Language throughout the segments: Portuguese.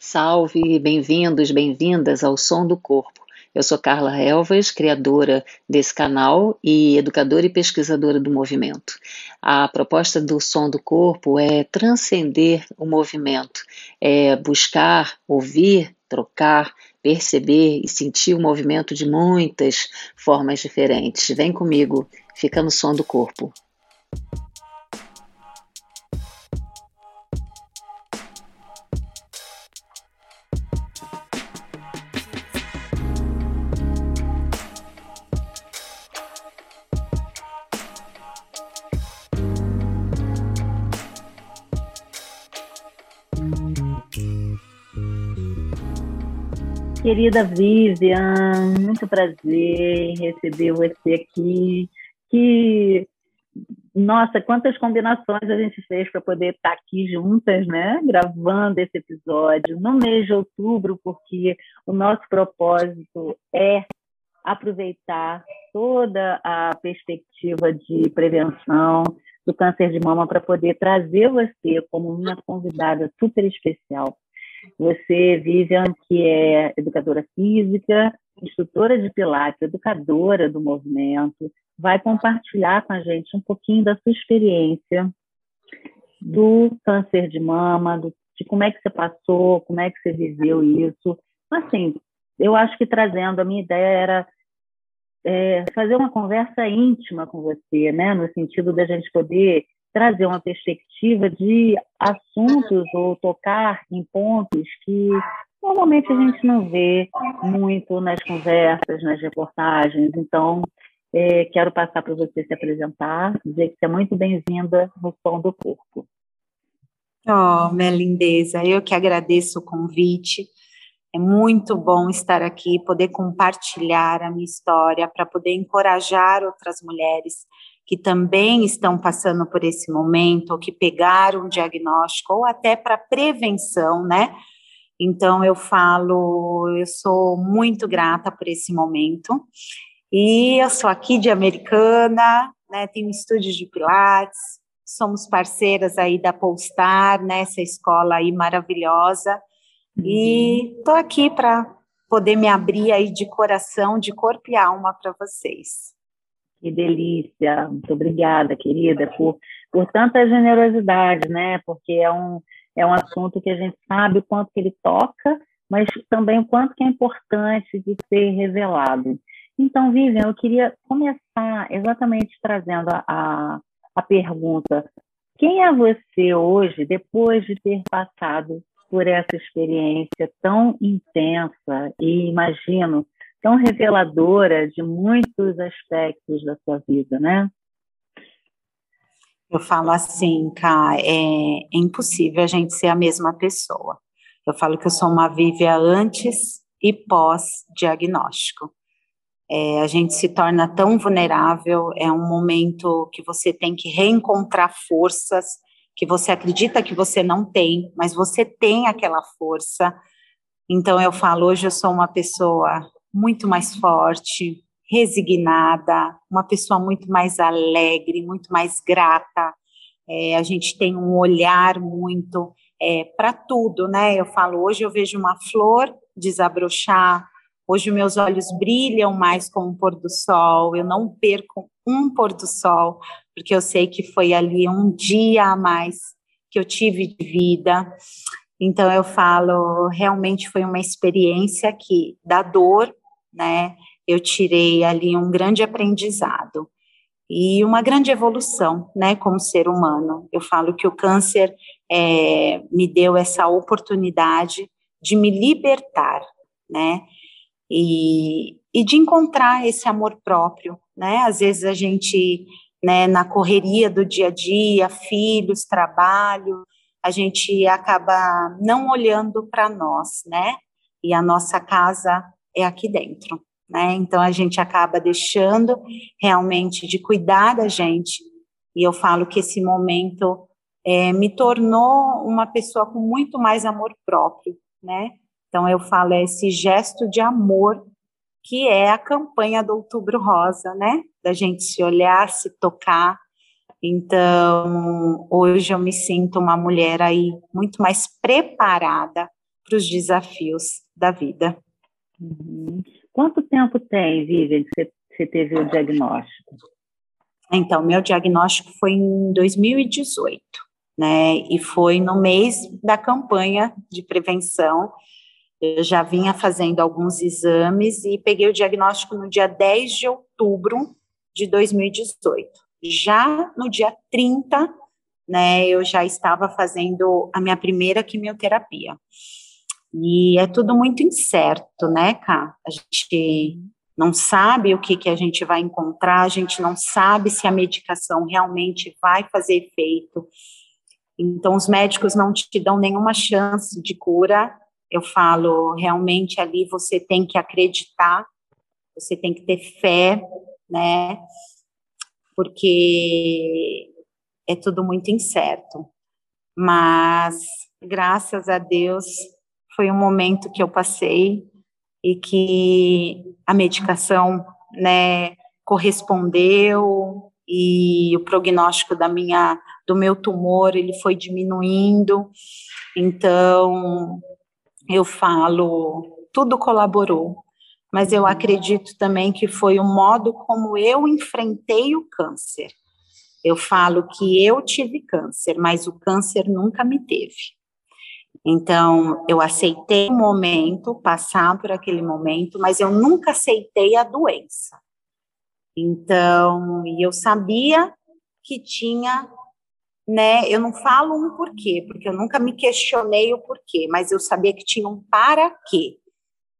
Salve, bem-vindos, bem-vindas ao Som do Corpo. Eu sou Carla Elvas, criadora desse canal e educadora e pesquisadora do movimento. A proposta do Som do Corpo é transcender o movimento, é buscar, ouvir, trocar, perceber e sentir o movimento de muitas formas diferentes. Vem comigo, fica no som do corpo. Querida Vivian, muito prazer receber você aqui. Que nossa, quantas combinações a gente fez para poder estar aqui juntas, né? Gravando esse episódio no mês de outubro, porque o nosso propósito é aproveitar toda a perspectiva de prevenção do câncer de mama para poder trazer você como uma convidada super especial você, Vivian, que é educadora física, instrutora de Pilates, educadora do movimento, vai compartilhar com a gente um pouquinho da sua experiência do câncer de mama, do, de como é que você passou, como é que você viveu isso. Assim, eu acho que trazendo, a minha ideia era é, fazer uma conversa íntima com você, né, no sentido da gente poder trazer uma perspectiva de assuntos ou tocar em pontos que normalmente a gente não vê muito nas conversas, nas reportagens. Então, é, quero passar para você se apresentar, dizer que você é muito bem-vinda no Som do Corpo. Oh, minha lindeza, eu que agradeço o convite. É muito bom estar aqui, poder compartilhar a minha história, para poder encorajar outras mulheres que também estão passando por esse momento, ou que pegaram um diagnóstico, ou até para prevenção, né? Então, eu falo, eu sou muito grata por esse momento. E eu sou aqui de Americana, né? Tenho um estúdio de Pilates, somos parceiras aí da Polestar, né? Essa escola aí maravilhosa. E estou uhum. aqui para poder me abrir aí de coração, de corpo e alma para vocês. Que delícia, muito obrigada, querida, por, por tanta generosidade, né? Porque é um, é um assunto que a gente sabe o quanto que ele toca, mas também o quanto que é importante de ser revelado. Então, Vivian, eu queria começar exatamente trazendo a, a, a pergunta: quem é você hoje, depois de ter passado por essa experiência tão intensa e imagino tão reveladora de muitos aspectos da sua vida, né? Eu falo assim, Cá, é, é impossível a gente ser a mesma pessoa. Eu falo que eu sou uma Vívia antes e pós-diagnóstico. É, a gente se torna tão vulnerável, é um momento que você tem que reencontrar forças que você acredita que você não tem, mas você tem aquela força. Então eu falo, hoje eu sou uma pessoa muito mais forte, resignada, uma pessoa muito mais alegre, muito mais grata. É, a gente tem um olhar muito é, para tudo, né? Eu falo, hoje eu vejo uma flor desabrochar, hoje meus olhos brilham mais com o pôr do sol, eu não perco um pôr do sol, porque eu sei que foi ali um dia a mais que eu tive de vida. Então eu falo, realmente foi uma experiência que da dor né? Eu tirei ali um grande aprendizado e uma grande evolução, né, como ser humano. Eu falo que o câncer é, me deu essa oportunidade de me libertar, né, e, e de encontrar esse amor próprio, né. Às vezes a gente, né, na correria do dia a dia, filhos, trabalho, a gente acaba não olhando para nós, né, e a nossa casa é aqui dentro. Né? Então a gente acaba deixando realmente de cuidar da gente. E eu falo que esse momento é, me tornou uma pessoa com muito mais amor próprio, né? Então eu falo é esse gesto de amor que é a campanha do Outubro Rosa, né? Da gente se olhar, se tocar. Então hoje eu me sinto uma mulher aí muito mais preparada para os desafios da vida. Uhum. Quanto tempo tem, Vivian, que você teve o diagnóstico? Então, meu diagnóstico foi em 2018, né? E foi no mês da campanha de prevenção. Eu já vinha fazendo alguns exames e peguei o diagnóstico no dia 10 de outubro de 2018. Já no dia 30, né, eu já estava fazendo a minha primeira quimioterapia. E é tudo muito incerto, né, Cá? A gente não sabe o que, que a gente vai encontrar, a gente não sabe se a medicação realmente vai fazer efeito. Então, os médicos não te dão nenhuma chance de cura. Eu falo, realmente ali você tem que acreditar, você tem que ter fé, né? Porque é tudo muito incerto. Mas, graças a Deus, foi um momento que eu passei e que a medicação, né, correspondeu e o prognóstico da minha do meu tumor ele foi diminuindo. Então, eu falo, tudo colaborou, mas eu acredito também que foi o modo como eu enfrentei o câncer. Eu falo que eu tive câncer, mas o câncer nunca me teve. Então, eu aceitei o momento, passar por aquele momento, mas eu nunca aceitei a doença. Então, e eu sabia que tinha, né? Eu não falo um porquê, porque eu nunca me questionei o porquê, mas eu sabia que tinha um para quê.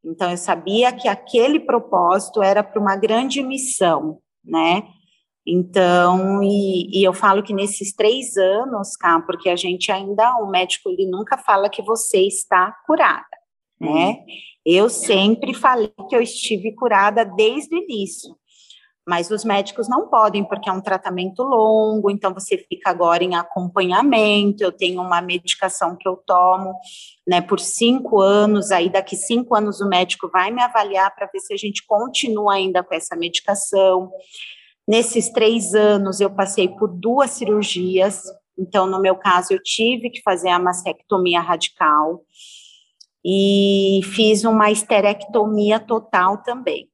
Então, eu sabia que aquele propósito era para uma grande missão, né? Então, e, e, eu falo que nesses três anos, cá, porque a gente ainda, o médico ele nunca fala que você está curada, né? Uhum. Eu sempre falei que eu estive curada desde o início, mas os médicos não podem, porque é um tratamento longo, então você fica agora em acompanhamento. Eu tenho uma medicação que eu tomo, né, por cinco anos. Aí, daqui cinco anos, o médico vai me avaliar para ver se a gente continua ainda com essa medicação. Nesses três anos, eu passei por duas cirurgias. Então, no meu caso, eu tive que fazer a mastectomia radical e fiz uma esterectomia total também.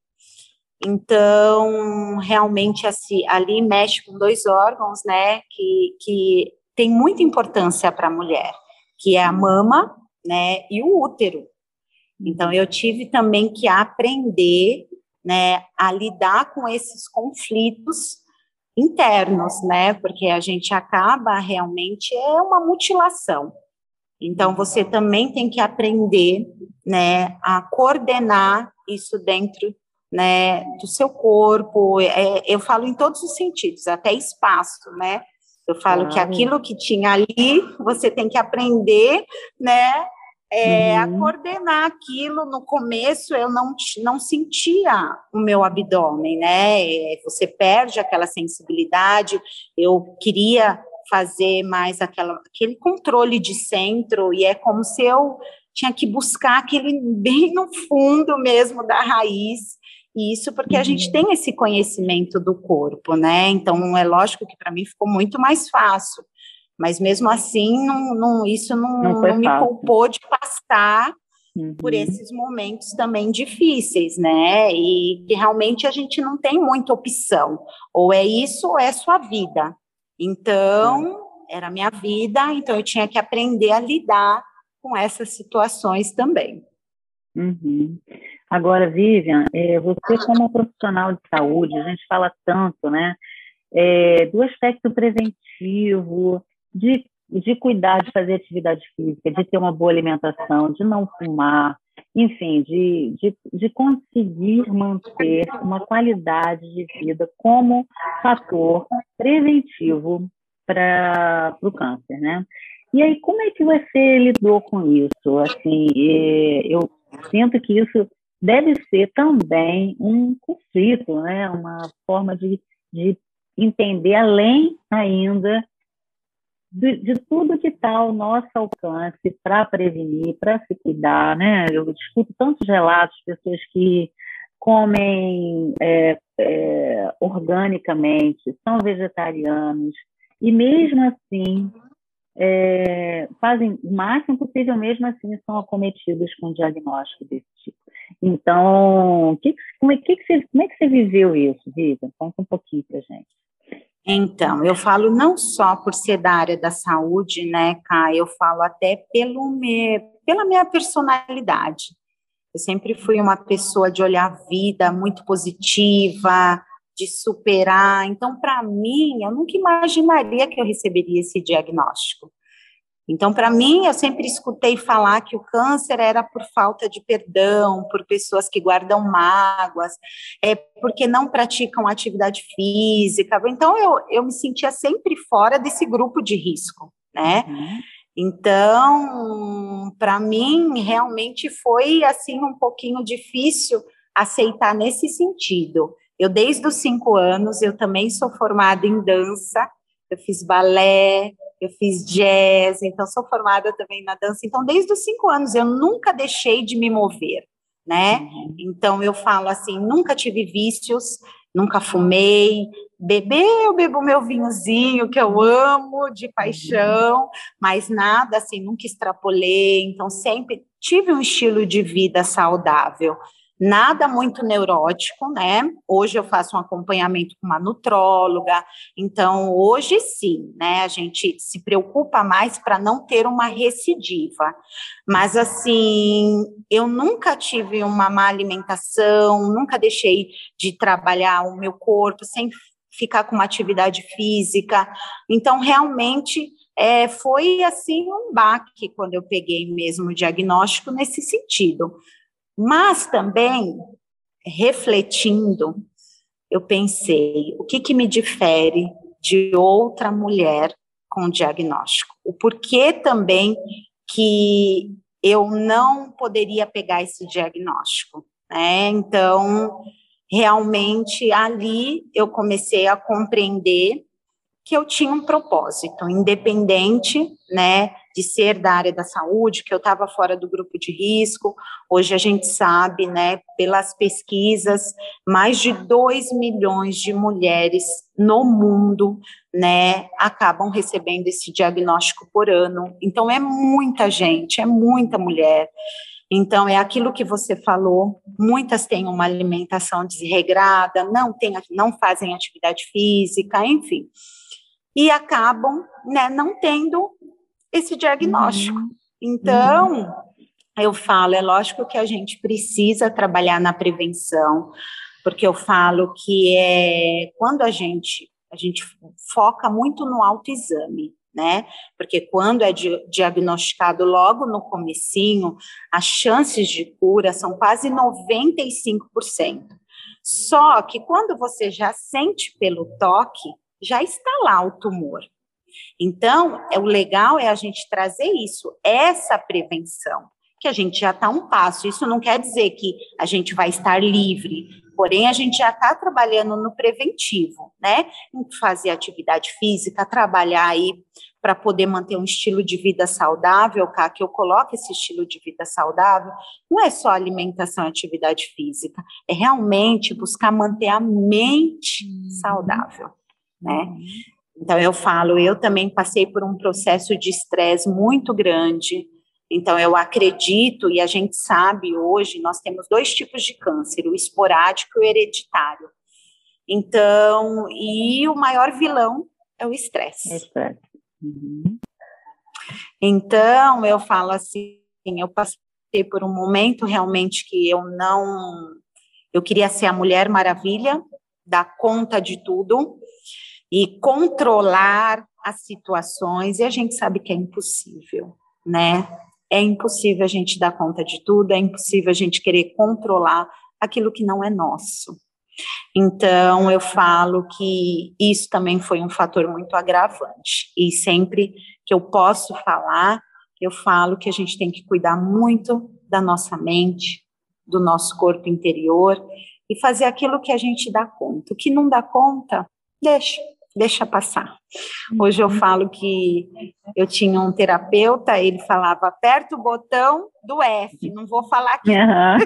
Então, realmente, assim, ali mexe com dois órgãos, né, que, que tem muita importância para a mulher, que é a mama, né, e o útero. Então, eu tive também que aprender né, a lidar com esses conflitos internos, né, porque a gente acaba realmente é uma mutilação. Então você também tem que aprender, né, a coordenar isso dentro, né, do seu corpo. É, eu falo em todos os sentidos, até espaço, né. Eu falo claro. que aquilo que tinha ali, você tem que aprender, né, é, uhum. a coordenar aquilo. No começo eu não, não sentia o meu abdômen, né? É, você perde aquela sensibilidade. Eu queria fazer mais aquela, aquele controle de centro, e é como se eu tinha que buscar aquele bem no fundo mesmo da raiz. Isso porque a gente uhum. tem esse conhecimento do corpo, né? Então é lógico que para mim ficou muito mais fácil. Mas mesmo assim, não, não isso não, não, não me poupou de passar uhum. por esses momentos também difíceis, né? E que realmente a gente não tem muita opção. Ou é isso ou é sua vida. Então, era minha vida, então eu tinha que aprender a lidar com essas situações também. Uhum. Agora, Vivian, é, você como profissional de saúde, a gente fala tanto, né, é, do aspecto preventivo, de, de cuidar de fazer atividade física, de ter uma boa alimentação, de não fumar, enfim, de, de, de conseguir manter uma qualidade de vida como fator preventivo para o câncer, né? E aí, como é que você lidou com isso? Assim, eu sinto que isso deve ser também um conflito, né? Uma forma de, de entender além ainda de, de tudo que está ao nosso alcance para prevenir, para se cuidar, né? Eu escuto tantos relatos de pessoas que comem é, é, organicamente, são vegetarianos, e mesmo assim é, fazem o máximo possível, mesmo assim são acometidos com diagnóstico desse tipo. Então, que, como, é, que, que você, como é que você viveu isso, Viva? Conta um pouquinho para gente. Então, eu falo não só por ser da área da saúde, né, Cá, eu falo até pelo me, pela minha personalidade. Eu sempre fui uma pessoa de olhar a vida muito positiva, de superar. Então, para mim, eu nunca imaginaria que eu receberia esse diagnóstico. Então, para mim, eu sempre escutei falar que o câncer era por falta de perdão, por pessoas que guardam mágoas, é porque não praticam atividade física. Então, eu, eu me sentia sempre fora desse grupo de risco, né? Uhum. Então, para mim, realmente foi assim um pouquinho difícil aceitar nesse sentido. Eu, desde os cinco anos, eu também sou formada em dança, eu fiz balé, eu fiz jazz, então sou formada também na dança. Então, desde os cinco anos, eu nunca deixei de me mover, né? Uhum. Então, eu falo assim, nunca tive vícios, nunca fumei. Beber, eu bebo meu vinhozinho, que eu amo de paixão, mas nada assim, nunca extrapolei. Então, sempre tive um estilo de vida saudável nada muito neurótico, né? Hoje eu faço um acompanhamento com uma nutróloga, então hoje sim, né? A gente se preocupa mais para não ter uma recidiva. Mas assim, eu nunca tive uma má alimentação, nunca deixei de trabalhar o meu corpo sem ficar com uma atividade física. Então, realmente, é, foi assim um baque quando eu peguei mesmo o diagnóstico nesse sentido. Mas também, refletindo, eu pensei, o que, que me difere de outra mulher com diagnóstico? O porquê também que eu não poderia pegar esse diagnóstico, né? Então, realmente ali eu comecei a compreender que eu tinha um propósito, independente, né, de ser da área da saúde, que eu estava fora do grupo de risco. Hoje a gente sabe, né, pelas pesquisas, mais de 2 milhões de mulheres no mundo, né, acabam recebendo esse diagnóstico por ano. Então é muita gente, é muita mulher. Então, é aquilo que você falou, muitas têm uma alimentação desregrada, não, tem, não fazem atividade física, enfim, e acabam né, não tendo esse diagnóstico. Uhum. Então, uhum. eu falo, é lógico que a gente precisa trabalhar na prevenção, porque eu falo que é quando a gente a gente foca muito no autoexame, né? Porque quando é diagnosticado logo no comecinho, as chances de cura são quase 95%. Só que quando você já sente pelo toque, já está lá o tumor. Então, é, o legal é a gente trazer isso, essa prevenção, que a gente já está um passo. Isso não quer dizer que a gente vai estar livre, porém a gente já está trabalhando no preventivo, né? Em fazer atividade física, trabalhar aí para poder manter um estilo de vida saudável, cá, que eu coloco esse estilo de vida saudável, não é só alimentação e atividade física, é realmente buscar manter a mente uhum. saudável, né? Uhum. Então, eu falo, eu também passei por um processo de estresse muito grande. Então, eu acredito, e a gente sabe hoje, nós temos dois tipos de câncer, o esporádico e o hereditário. Então, e o maior vilão é o estresse. Estresse. Uhum. Então, eu falo assim, eu passei por um momento realmente que eu não. Eu queria ser a Mulher Maravilha, dar conta de tudo, e controlar as situações, e a gente sabe que é impossível, né? É impossível a gente dar conta de tudo, é impossível a gente querer controlar aquilo que não é nosso. Então, eu falo que isso também foi um fator muito agravante. E sempre que eu posso falar, eu falo que a gente tem que cuidar muito da nossa mente, do nosso corpo interior e fazer aquilo que a gente dá conta. O que não dá conta, deixa deixa passar. Hoje eu uhum. falo que eu tinha um terapeuta, ele falava, aperta o botão do F, não vou falar aqui. Uhum.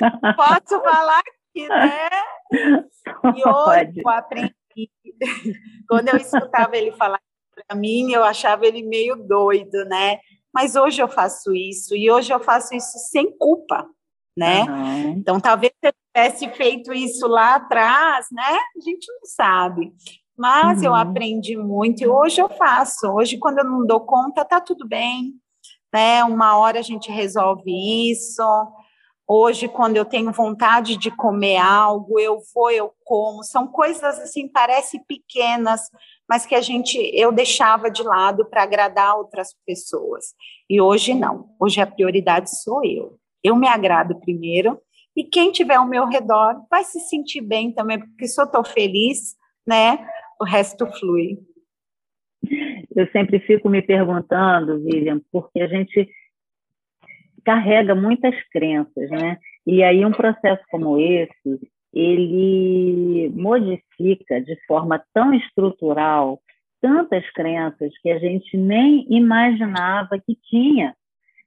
Posso falar aqui, né? E hoje Pode. eu aprendi, quando eu escutava ele falar mim eu achava ele meio doido, né? Mas hoje eu faço isso e hoje eu faço isso sem culpa, né? Uhum. Então talvez se eu tivesse feito isso lá atrás, né? A gente não sabe. Mas uhum. eu aprendi muito e hoje eu faço. Hoje quando eu não dou conta, tá tudo bem, né? Uma hora a gente resolve isso. Hoje, quando eu tenho vontade de comer algo, eu vou, eu como. São coisas assim, parecem pequenas, mas que a gente eu deixava de lado para agradar outras pessoas. E hoje não. Hoje a prioridade sou eu. Eu me agrado primeiro e quem tiver ao meu redor vai se sentir bem também, porque se eu estou feliz, né, o resto flui. Eu sempre fico me perguntando, Vivian, porque a gente carrega muitas crenças, né? E aí um processo como esse, ele modifica de forma tão estrutural tantas crenças que a gente nem imaginava que tinha,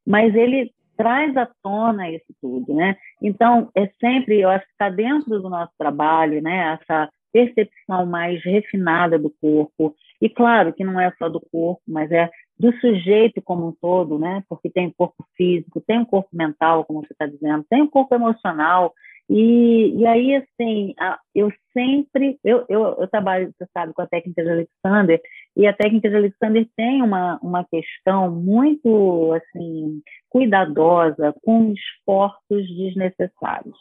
mas ele traz à tona isso tudo, né? Então, é sempre, eu acho que está dentro do nosso trabalho, né? Essa percepção mais refinada do corpo. E claro que não é só do corpo, mas é do sujeito como um todo, né? Porque tem o corpo físico, tem o corpo mental, como você está dizendo, tem o corpo emocional. E, e aí, assim, eu sempre, eu, eu, eu, trabalho, você sabe, com a técnica de Alexander, e a técnica de Alexander tem uma, uma questão muito, assim, cuidadosa com esforços desnecessários.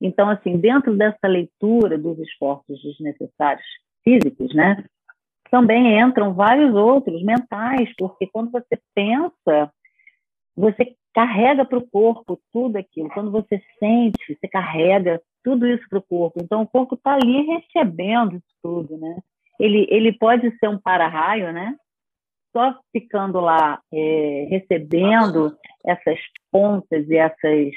Então, assim, dentro dessa leitura dos esforços desnecessários físicos, né, também entram vários outros mentais, porque quando você pensa, você carrega para o corpo tudo aquilo. Quando você sente, você carrega tudo isso para o corpo. Então, o corpo está ali recebendo isso tudo, né? Ele, ele pode ser um para-raio, né? Só ficando lá é, recebendo essas pontas e essas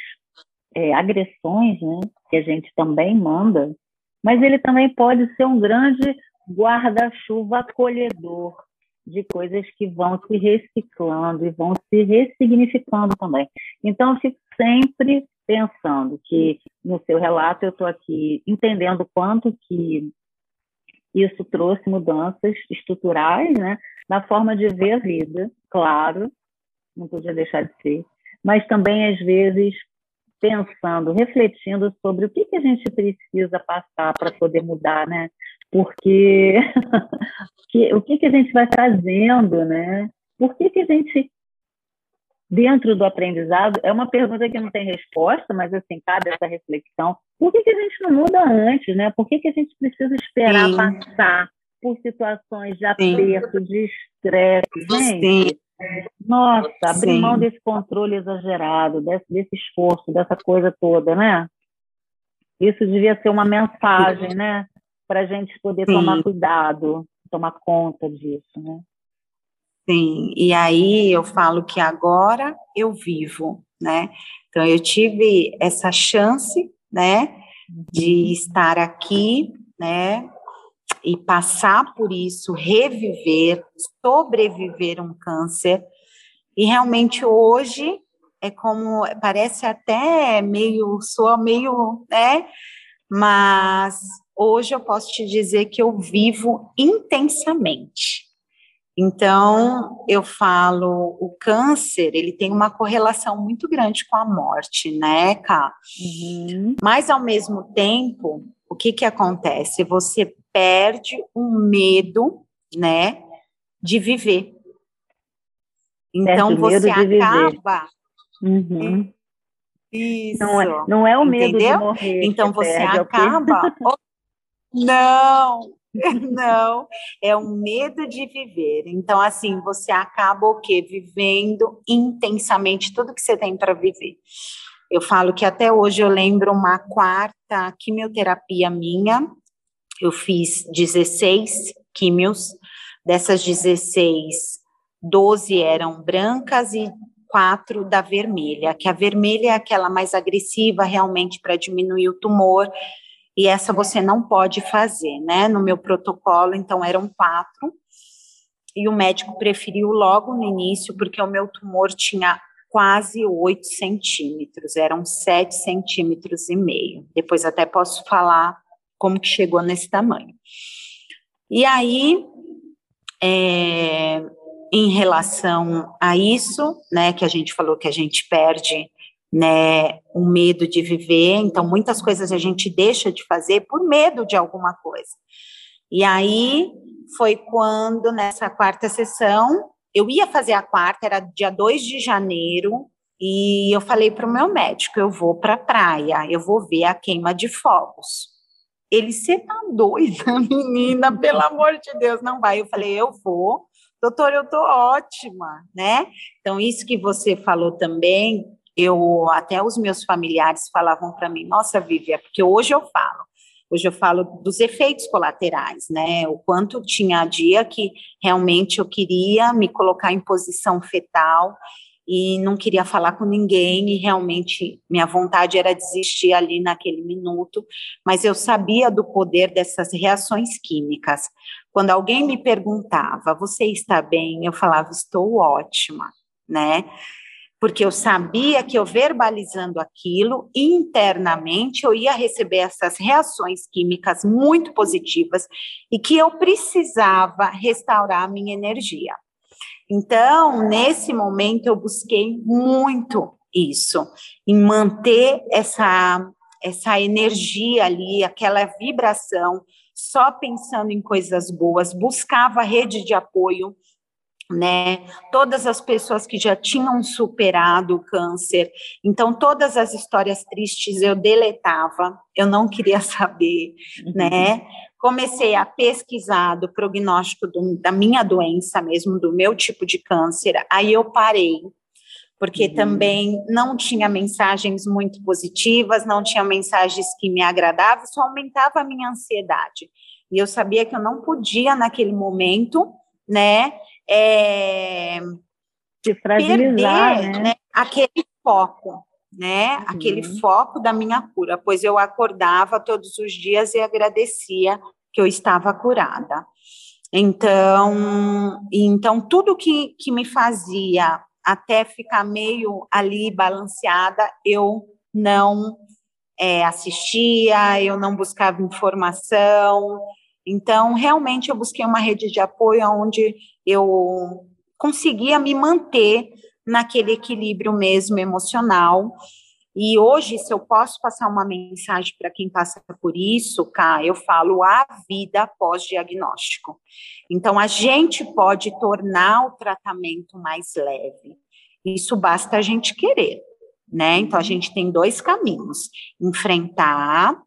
é, agressões, né? Que a gente também manda. Mas ele também pode ser um grande guarda-chuva acolhedor de coisas que vão se reciclando e vão se ressignificando também. Então, eu fico sempre pensando que no seu relato eu estou aqui entendendo quanto que isso trouxe mudanças estruturais, né, na forma de ver a vida, claro, não podia deixar de ser, mas também às vezes pensando, refletindo sobre o que, que a gente precisa passar para poder mudar, né? porque que, o que, que a gente vai fazendo, né? Por que, que a gente, dentro do aprendizado, é uma pergunta que não tem resposta, mas assim, cabe essa reflexão. Por que, que a gente não muda antes, né? Por que, que a gente precisa esperar Sim. passar por situações de aperto, Sim. de estresse? Gente, Sim. Nossa, abrir mão desse controle exagerado, desse, desse esforço, dessa coisa toda, né? Isso devia ser uma mensagem, né? para a gente poder Sim. tomar cuidado, tomar conta disso, né? Sim, e aí eu falo que agora eu vivo, né? Então eu tive essa chance, né, de uhum. estar aqui, né, e passar por isso, reviver, sobreviver um câncer. E realmente hoje é como parece até meio soa meio, né? Mas hoje eu posso te dizer que eu vivo intensamente. Então, eu falo, o câncer, ele tem uma correlação muito grande com a morte, né, Ká? Uhum. Mas, ao mesmo tempo, o que que acontece? Você perde o medo, né, de viver. Então, você acaba... Uhum. Isso. Não é, não é o medo Entendeu? de morrer. Então, você acaba... Não, não, é o medo de viver. Então, assim, você acaba o quê? Vivendo intensamente tudo que você tem para viver. Eu falo que até hoje eu lembro uma quarta quimioterapia minha. Eu fiz 16 químios. Dessas 16, 12 eram brancas e quatro da vermelha, que a vermelha é aquela mais agressiva realmente para diminuir o tumor e essa você não pode fazer, né? No meu protocolo, então eram quatro, e o médico preferiu logo no início, porque o meu tumor tinha quase 8 centímetros, eram 7 centímetros e meio. Depois até posso falar como que chegou nesse tamanho. E aí, é, em relação a isso, né, que a gente falou que a gente perde, né, o medo de viver, então muitas coisas a gente deixa de fazer por medo de alguma coisa. E aí foi quando, nessa quarta sessão, eu ia fazer a quarta, era dia 2 de janeiro, e eu falei para o meu médico: eu vou para a praia, eu vou ver a queima de fogos. Ele, você tá doida, menina, pelo amor de Deus, não vai. Eu falei: eu vou, doutor, eu tô ótima, né? Então, isso que você falou também, eu até os meus familiares falavam para mim: nossa, Vivi, é porque hoje eu falo. Hoje eu falo dos efeitos colaterais, né? O quanto tinha dia que realmente eu queria me colocar em posição fetal e não queria falar com ninguém e realmente minha vontade era desistir ali naquele minuto, mas eu sabia do poder dessas reações químicas. Quando alguém me perguntava: "Você está bem?", eu falava: "Estou ótima", né? Porque eu sabia que eu verbalizando aquilo internamente eu ia receber essas reações químicas muito positivas e que eu precisava restaurar a minha energia. Então, nesse momento, eu busquei muito isso, em manter essa, essa energia ali, aquela vibração, só pensando em coisas boas, buscava rede de apoio, né? Todas as pessoas que já tinham superado o câncer, então todas as histórias tristes eu deletava, eu não queria saber, uhum. né? comecei a pesquisar do prognóstico do, da minha doença mesmo, do meu tipo de câncer, aí eu parei, porque uhum. também não tinha mensagens muito positivas, não tinha mensagens que me agradavam, só aumentava a minha ansiedade. E eu sabia que eu não podia, naquele momento, né, é, perder né? né? aquele foco né, uhum. aquele foco da minha cura, pois eu acordava todos os dias e agradecia que eu estava curada. Então, então tudo que, que me fazia até ficar meio ali balanceada, eu não é, assistia, eu não buscava informação. Então, realmente, eu busquei uma rede de apoio onde eu conseguia me manter naquele equilíbrio mesmo emocional. E hoje, se eu posso passar uma mensagem para quem passa por isso, cá, eu falo a vida pós-diagnóstico. Então, a gente pode tornar o tratamento mais leve. Isso basta a gente querer, né? Então, a gente tem dois caminhos: enfrentar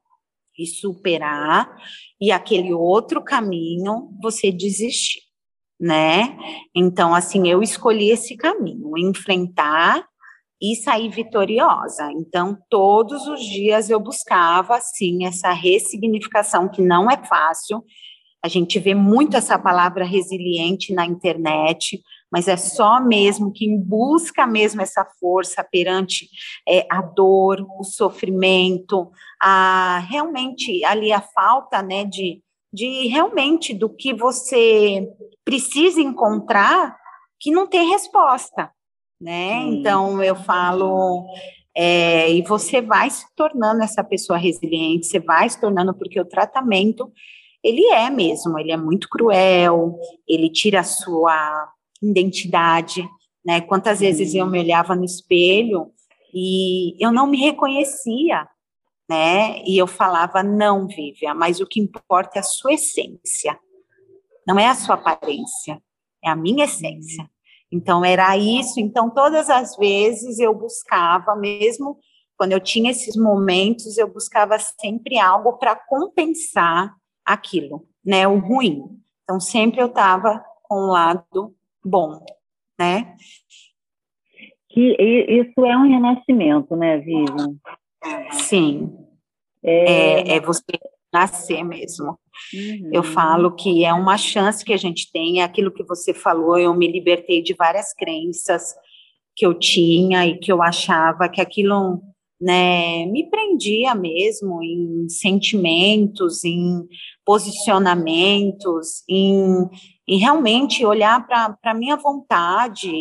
e superar, e aquele outro caminho, você desistir né? Então, assim, eu escolhi esse caminho, enfrentar e sair vitoriosa. Então, todos os dias eu buscava, assim, essa ressignificação, que não é fácil. A gente vê muito essa palavra resiliente na internet, mas é só mesmo quem busca mesmo essa força perante é, a dor, o sofrimento, a realmente ali a falta, né, de de realmente do que você precisa encontrar que não tem resposta, né? Hum. Então eu falo é, e você vai se tornando essa pessoa resiliente, você vai se tornando porque o tratamento ele é mesmo, ele é muito cruel, ele tira a sua identidade, né? Quantas vezes eu me olhava no espelho e eu não me reconhecia, né? E eu falava, não, Vivian, mas o que importa é a sua essência, não é a sua aparência, é a minha essência. Então, era isso. Então, todas as vezes eu buscava, mesmo quando eu tinha esses momentos, eu buscava sempre algo para compensar aquilo, né? O ruim. Então, sempre eu estava com o lado bom, né? Que isso é um renascimento, né, Vivian? Sim. É, é, é você nascer mesmo. Uhum. Eu falo que é uma chance que a gente tem, é aquilo que você falou, eu me libertei de várias crenças que eu tinha e que eu achava que aquilo né, me prendia mesmo em sentimentos, em posicionamentos, em, em realmente olhar para a minha vontade,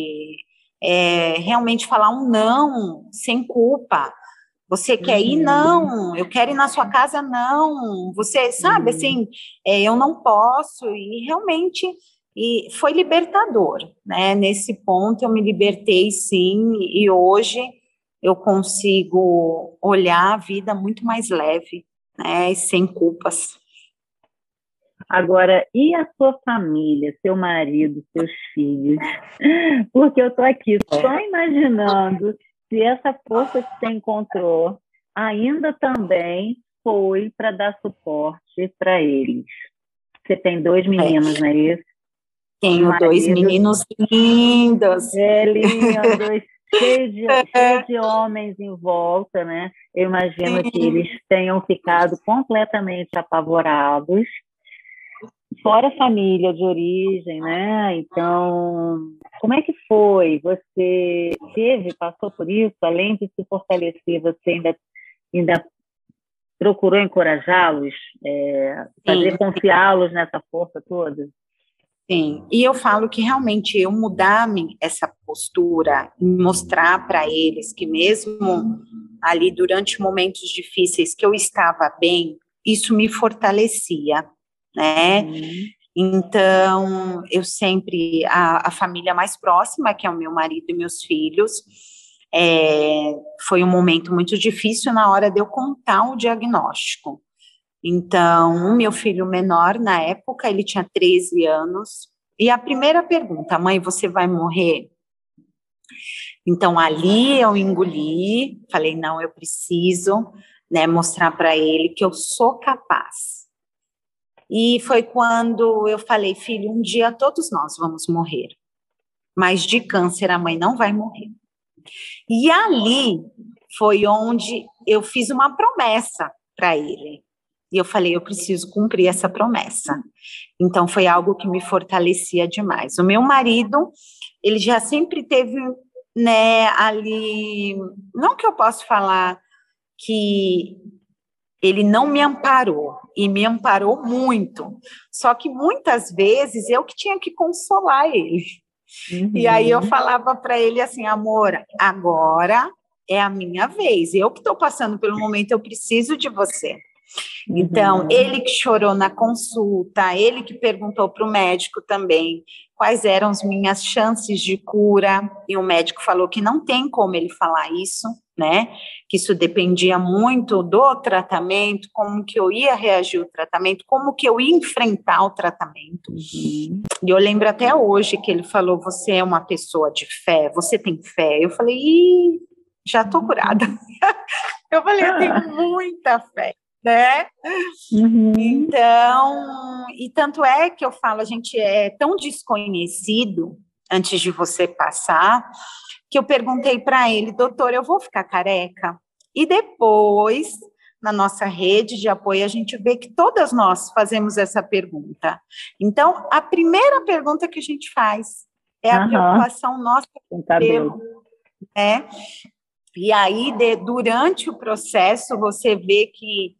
é, realmente falar um não sem culpa, você quer ir? Uhum. Não. Eu quero ir na sua casa? Não. Você sabe, uhum. assim, é, eu não posso. E realmente E foi libertador, né? Nesse ponto eu me libertei sim, e hoje eu consigo olhar a vida muito mais leve, né? sem culpas. Agora, e a sua família, seu marido, seus filhos? Porque eu estou aqui só imaginando se essa força que você encontrou ainda também foi para dar suporte para eles. Você tem dois meninos, é. não é isso? Tenho dois meninos lindos. É, lindos, cheio de, cheio de homens em volta, né? Eu imagino Sim. que eles tenham ficado completamente apavorados. Fora a família de origem, né? Então, como é que foi? Você teve, passou por isso? Além de se fortalecer, você ainda, ainda procurou encorajá-los, é, fazer confiá-los nessa força toda? Sim, e eu falo que realmente eu mudar essa postura, mostrar para eles que mesmo ali durante momentos difíceis que eu estava bem, isso me fortalecia, né? Uhum. Então, eu sempre, a, a, família mais próxima, que é o meu marido e meus filhos, é, foi um momento muito difícil na hora de eu contar o diagnóstico. Então, o meu filho menor, na época, ele tinha 13 anos, e a primeira pergunta, mãe, você vai morrer? Então, ali eu engoli, falei, não, eu preciso né, mostrar para ele que eu sou capaz. E foi quando eu falei, filho, um dia todos nós vamos morrer, mas de câncer a mãe não vai morrer. E ali foi onde eu fiz uma promessa para ele. E eu falei, eu preciso cumprir essa promessa. Então foi algo que me fortalecia demais. O meu marido, ele já sempre teve, né, ali, não que eu possa falar que ele não me amparou e me amparou muito. Só que muitas vezes eu que tinha que consolar ele. Uhum. E aí eu falava para ele assim, amor, agora é a minha vez. Eu que estou passando pelo momento, eu preciso de você. Então, uhum. ele que chorou na consulta, ele que perguntou para o médico também quais eram as minhas chances de cura, e o médico falou que não tem como ele falar isso, né? Que isso dependia muito do tratamento, como que eu ia reagir ao tratamento, como que eu ia enfrentar o tratamento. Uhum. E eu lembro até hoje que ele falou: Você é uma pessoa de fé, você tem fé. Eu falei: Ih, já tô curada. eu falei: Eu tenho muita fé né? Uhum. Então, e tanto é que eu falo, a gente é tão desconhecido antes de você passar, que eu perguntei para ele, doutor, eu vou ficar careca? E depois, na nossa rede de apoio, a gente vê que todas nós fazemos essa pergunta. Então, a primeira pergunta que a gente faz é a uhum. preocupação nossa com cabelo, né? E aí, de, durante o processo, você vê que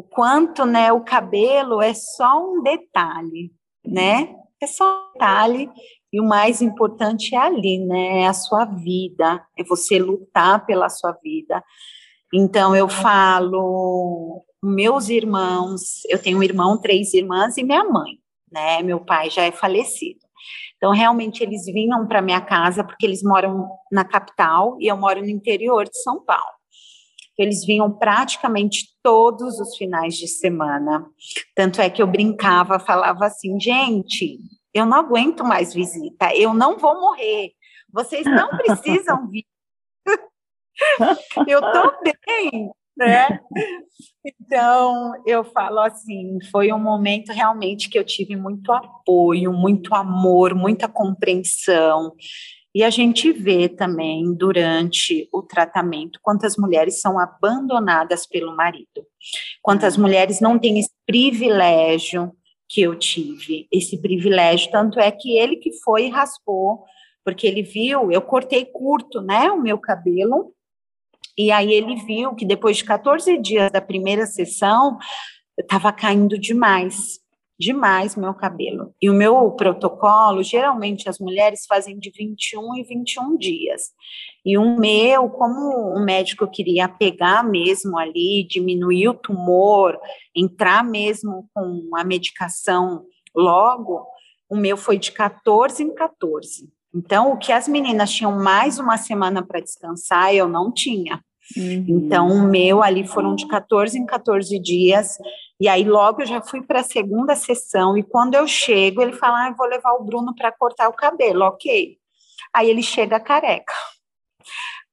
o quanto, né, o cabelo é só um detalhe, né? É só um detalhe e o mais importante é ali, né? É a sua vida, é você lutar pela sua vida. Então eu falo, meus irmãos, eu tenho um irmão, três irmãs e minha mãe, né? Meu pai já é falecido. Então realmente eles vinham para minha casa porque eles moram na capital e eu moro no interior de São Paulo eles vinham praticamente todos os finais de semana. Tanto é que eu brincava, falava assim, gente, eu não aguento mais visita, eu não vou morrer, vocês não precisam vir. eu tô bem, né? Então, eu falo assim, foi um momento realmente que eu tive muito apoio, muito amor, muita compreensão. E a gente vê também durante o tratamento quantas mulheres são abandonadas pelo marido, quantas uhum. mulheres não têm esse privilégio que eu tive, esse privilégio, tanto é que ele que foi e raspou, porque ele viu, eu cortei curto, né, o meu cabelo, e aí ele viu que depois de 14 dias da primeira sessão, eu estava caindo demais demais meu cabelo. E o meu protocolo, geralmente as mulheres fazem de 21 e 21 dias. E o meu, como o médico queria pegar mesmo ali, diminuir o tumor, entrar mesmo com a medicação logo, o meu foi de 14 em 14. Então, o que as meninas tinham mais uma semana para descansar, eu não tinha. Uhum. Então, o meu ali foram de 14 em 14 dias. E aí, logo eu já fui para a segunda sessão. E quando eu chego, ele fala: ah, vou levar o Bruno para cortar o cabelo. Ok. Aí ele chega careca.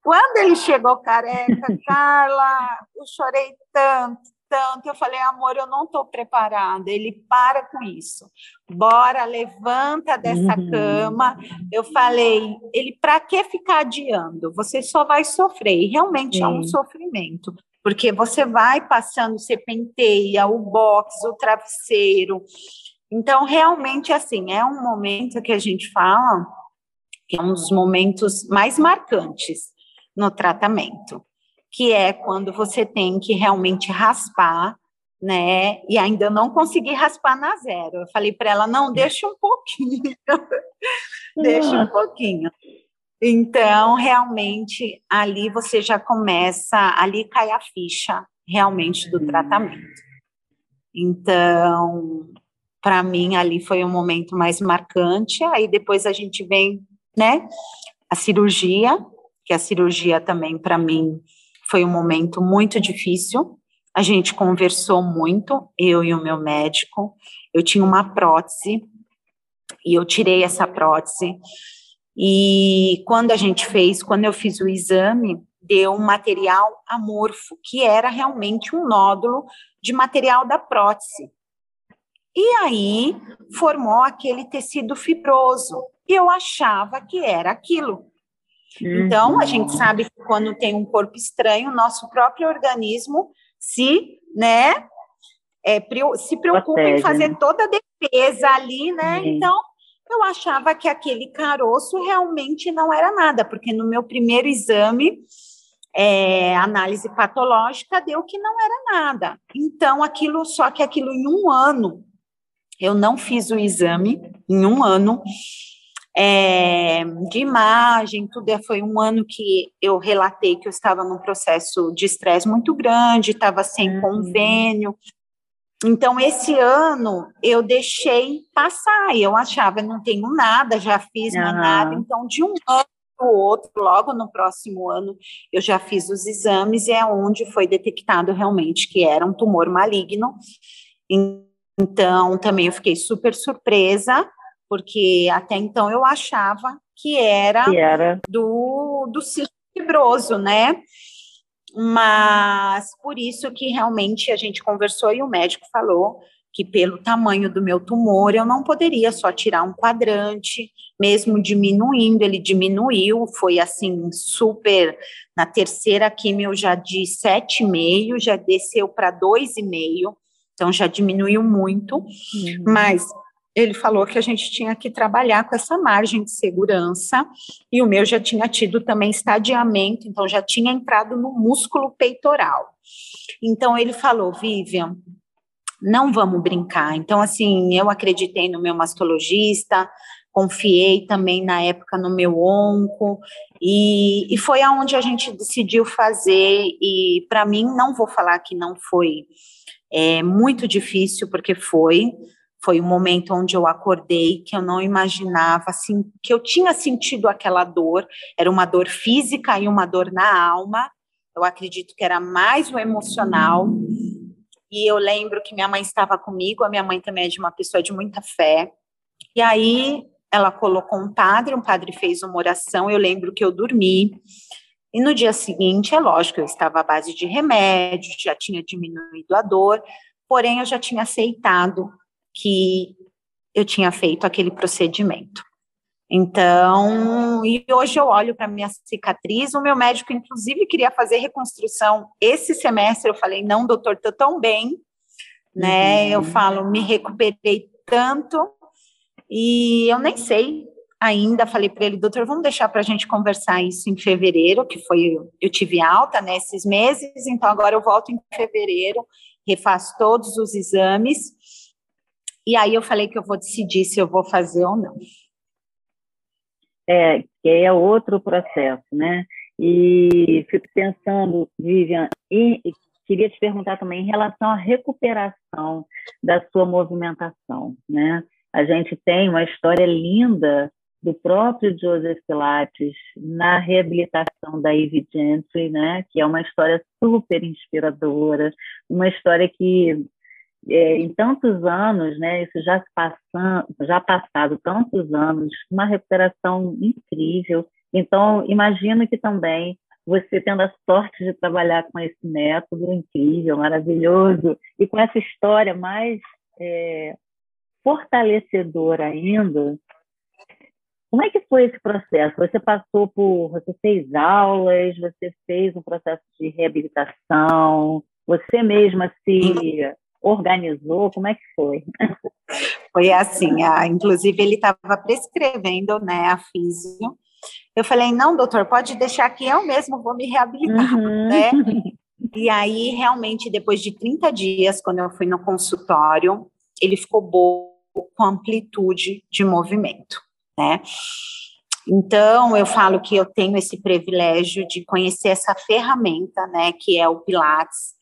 Quando ele chegou careca, Carla, eu chorei tanto, tanto. Eu falei, amor, eu não estou preparada. Ele para com isso. Bora, levanta dessa uhum. cama. Eu falei, ele para que ficar adiando? Você só vai sofrer. E realmente Sim. é um sofrimento. Porque você vai passando, você penteia o box, o travesseiro. Então, realmente, assim, é um momento que a gente fala que é um dos momentos mais marcantes no tratamento que é quando você tem que realmente raspar, né? E ainda não consegui raspar na zero. Eu falei para ela: não, deixa um pouquinho, deixa um pouquinho. Então, realmente, ali você já começa, ali cai a ficha realmente do tratamento. Então, para mim, ali foi o momento mais marcante. Aí depois a gente vem, né, a cirurgia, que a cirurgia também, para mim, foi um momento muito difícil. A gente conversou muito, eu e o meu médico. Eu tinha uma prótese e eu tirei essa prótese. E quando a gente fez, quando eu fiz o exame, deu um material amorfo, que era realmente um nódulo de material da prótese. E aí formou aquele tecido fibroso. E eu achava que era aquilo. Então, a gente uhum. sabe que quando tem um corpo estranho, nosso próprio organismo se, né, é, se preocupa Protege. em fazer toda a defesa ali, né? Sim. Então, eu achava que aquele caroço realmente não era nada, porque no meu primeiro exame, é, análise patológica, deu que não era nada. Então, aquilo, só que aquilo em um ano, eu não fiz o exame, em um ano, é, de imagem, tudo. É, foi um ano que eu relatei que eu estava num processo de estresse muito grande, estava sem uhum. convênio. Então, esse ano eu deixei passar, e eu achava, não tenho nada, já fiz uhum. nada. Então, de um ano para o outro, logo no próximo ano, eu já fiz os exames, e é onde foi detectado realmente que era um tumor maligno. Então, também eu fiquei super surpresa, porque até então eu achava que era, que era. do, do cisto fibroso, né? Mas por isso que realmente a gente conversou e o médico falou que pelo tamanho do meu tumor eu não poderia só tirar um quadrante, mesmo diminuindo, ele diminuiu, foi assim super, na terceira quimio já de 7,5, já desceu para 2,5, então já diminuiu muito, uhum. mas ele falou que a gente tinha que trabalhar com essa margem de segurança, e o meu já tinha tido também estadiamento, então já tinha entrado no músculo peitoral. Então ele falou, Vivian, não vamos brincar. Então, assim, eu acreditei no meu mastologista, confiei também na época no meu onco, e, e foi aonde a gente decidiu fazer, e para mim, não vou falar que não foi é, muito difícil, porque foi, foi um momento onde eu acordei que eu não imaginava, assim, que eu tinha sentido aquela dor, era uma dor física e uma dor na alma. Eu acredito que era mais o emocional. E eu lembro que minha mãe estava comigo, a minha mãe também é de uma pessoa de muita fé. E aí ela colocou um padre, um padre fez uma oração, eu lembro que eu dormi. E no dia seguinte, é lógico, eu estava à base de remédio, já tinha diminuído a dor, porém eu já tinha aceitado que eu tinha feito aquele procedimento. Então, e hoje eu olho para minha cicatriz, o meu médico inclusive queria fazer reconstrução esse semestre, eu falei, não, doutor, estou tão bem, né, uhum. eu falo, me recuperei tanto, e eu nem sei ainda, falei para ele, doutor, vamos deixar para a gente conversar isso em fevereiro, que foi, eu tive alta nesses meses, então agora eu volto em fevereiro, refaço todos os exames, e aí eu falei que eu vou decidir se eu vou fazer ou não. É, que é outro processo, né? E fico pensando, Vivian, e queria te perguntar também em relação à recuperação da sua movimentação, né? A gente tem uma história linda do próprio Joseph Pilates na reabilitação da Eve Gentry, né? Que é uma história super inspiradora, uma história que é, em tantos anos, né? Isso já passando, já passado tantos anos, uma recuperação incrível. Então, imagino que também você tendo a sorte de trabalhar com esse método incrível, maravilhoso, e com essa história mais é, fortalecedora ainda, como é que foi esse processo? Você passou por, você fez aulas, você fez um processo de reabilitação, você mesma se organizou, como é que foi? Foi assim, a, inclusive ele estava prescrevendo, né, a físio. Eu falei, não, doutor, pode deixar que eu mesmo vou me reabilitar, uhum. né? E aí, realmente, depois de 30 dias, quando eu fui no consultório, ele ficou bom com amplitude de movimento né? Então, eu falo que eu tenho esse privilégio de conhecer essa ferramenta, né, que é o Pilates.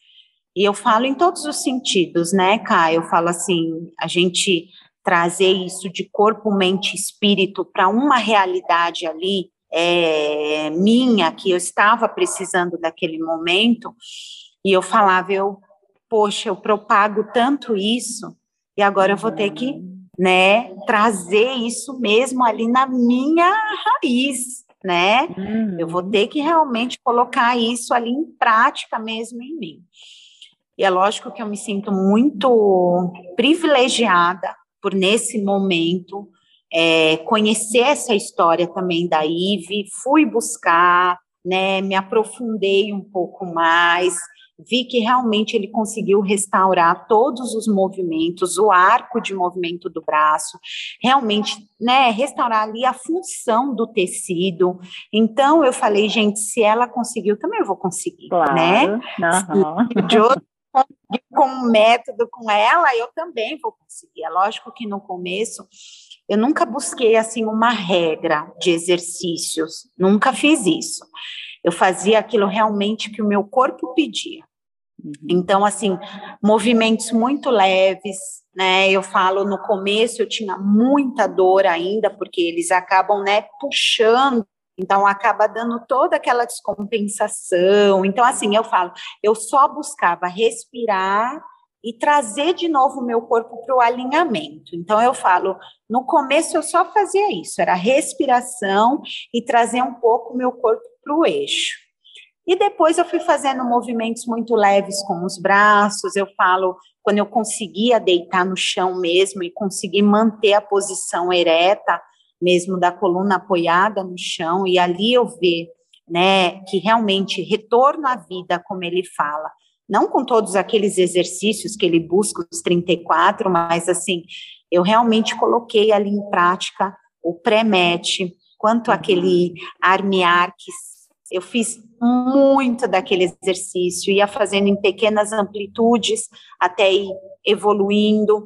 E eu falo em todos os sentidos, né, Kai? Eu falo assim, a gente trazer isso de corpo, mente, espírito para uma realidade ali é, minha que eu estava precisando daquele momento. E eu falava, eu, poxa, eu propago tanto isso e agora eu vou ter que né, trazer isso mesmo ali na minha raiz, né? Uhum. Eu vou ter que realmente colocar isso ali em prática mesmo em mim. E é lógico que eu me sinto muito privilegiada por nesse momento é, conhecer essa história também da Ive, fui buscar, né, me aprofundei um pouco mais, vi que realmente ele conseguiu restaurar todos os movimentos, o arco de movimento do braço, realmente, né, restaurar ali a função do tecido. Então eu falei, gente, se ela conseguiu, também eu vou conseguir, claro. né? Uhum. O com um método com ela, eu também vou conseguir. É lógico que no começo eu nunca busquei assim uma regra de exercícios, nunca fiz isso. Eu fazia aquilo realmente que o meu corpo pedia. Uhum. Então, assim, movimentos muito leves, né? Eu falo no começo eu tinha muita dor ainda, porque eles acabam, né, puxando então acaba dando toda aquela descompensação. Então assim, eu falo, eu só buscava respirar e trazer de novo o meu corpo para o alinhamento. Então eu falo, no começo eu só fazia isso, era respiração e trazer um pouco o meu corpo para o eixo. E depois eu fui fazendo movimentos muito leves com os braços. Eu falo, quando eu conseguia deitar no chão mesmo e conseguir manter a posição ereta, mesmo da coluna apoiada no chão, e ali eu ver, né, que realmente retorno à vida, como ele fala, não com todos aqueles exercícios que ele busca, os 34, mas assim, eu realmente coloquei ali em prática o pré-match, quanto aquele arme arques eu fiz muito daquele exercício, ia fazendo em pequenas amplitudes até ir evoluindo.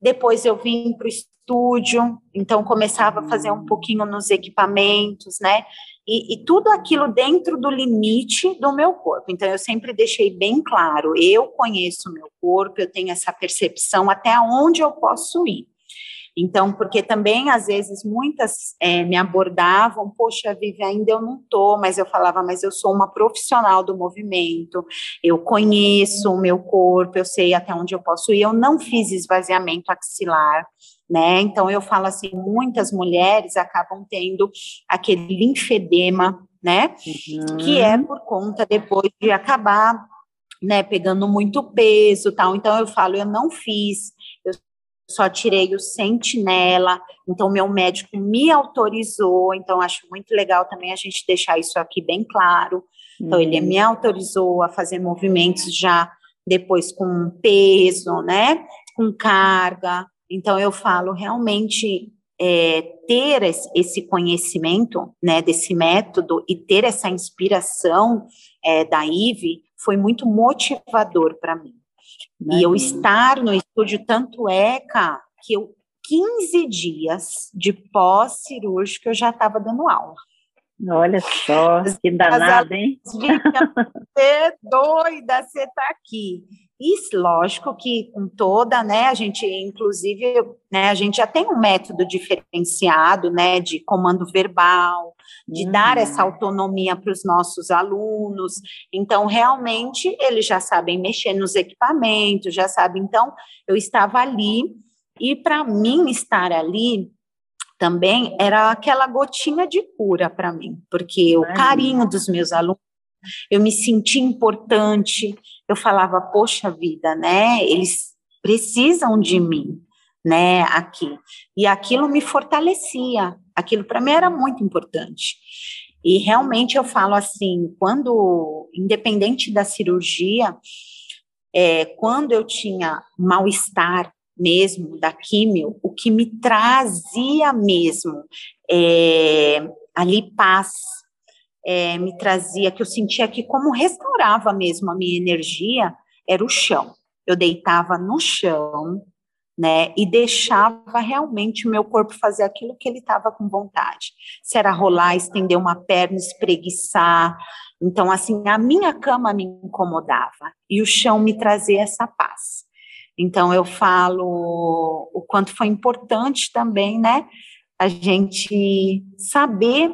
Depois eu vim para o estúdio, então começava a fazer um pouquinho nos equipamentos, né? E, e, tudo aquilo dentro do limite do meu corpo. Então, eu sempre deixei bem claro: eu conheço o meu corpo, eu tenho essa percepção até onde eu posso ir. Então, porque também, às vezes, muitas é, me abordavam, poxa, Vivi, ainda eu não estou, mas eu falava, mas eu sou uma profissional do movimento, eu conheço o meu corpo, eu sei até onde eu posso ir, eu não fiz esvaziamento axilar, né? Então, eu falo assim, muitas mulheres acabam tendo aquele linfedema, né? Uhum. Que é por conta depois de acabar né, pegando muito peso, tal. Então eu falo, eu não fiz, eu só tirei o sentinela, então meu médico me autorizou, então acho muito legal também a gente deixar isso aqui bem claro. Então uhum. ele me autorizou a fazer movimentos já depois com peso, né, com carga. Então eu falo realmente é, ter esse conhecimento, né, desse método e ter essa inspiração é, da IVE foi muito motivador para mim. E eu estar no estúdio, tanto é, que eu, 15 dias de pós-cirúrgico, eu já estava dando aula. Olha só, que danada, hein? Você doida, você tá aqui. E lógico que com toda, né, a gente, inclusive, né, a gente já tem um método diferenciado, né, de comando verbal, de uhum. dar essa autonomia para os nossos alunos. Então, realmente, eles já sabem mexer nos equipamentos, já sabem. Então, eu estava ali, e para mim estar ali também era aquela gotinha de cura para mim, porque o carinho dos meus alunos eu me senti importante, eu falava, poxa vida, né? Eles precisam de mim, né? Aqui. E aquilo me fortalecia, aquilo para mim era muito importante. E realmente eu falo assim, quando, independente da cirurgia, é, quando eu tinha mal-estar mesmo da químio, o que me trazia mesmo é, ali paz, é, me trazia, que eu sentia que como restaurava mesmo a minha energia, era o chão. Eu deitava no chão, né, e deixava realmente o meu corpo fazer aquilo que ele estava com vontade. Se era rolar, estender uma perna, espreguiçar. Então, assim, a minha cama me incomodava e o chão me trazia essa paz. Então, eu falo o quanto foi importante também, né, a gente saber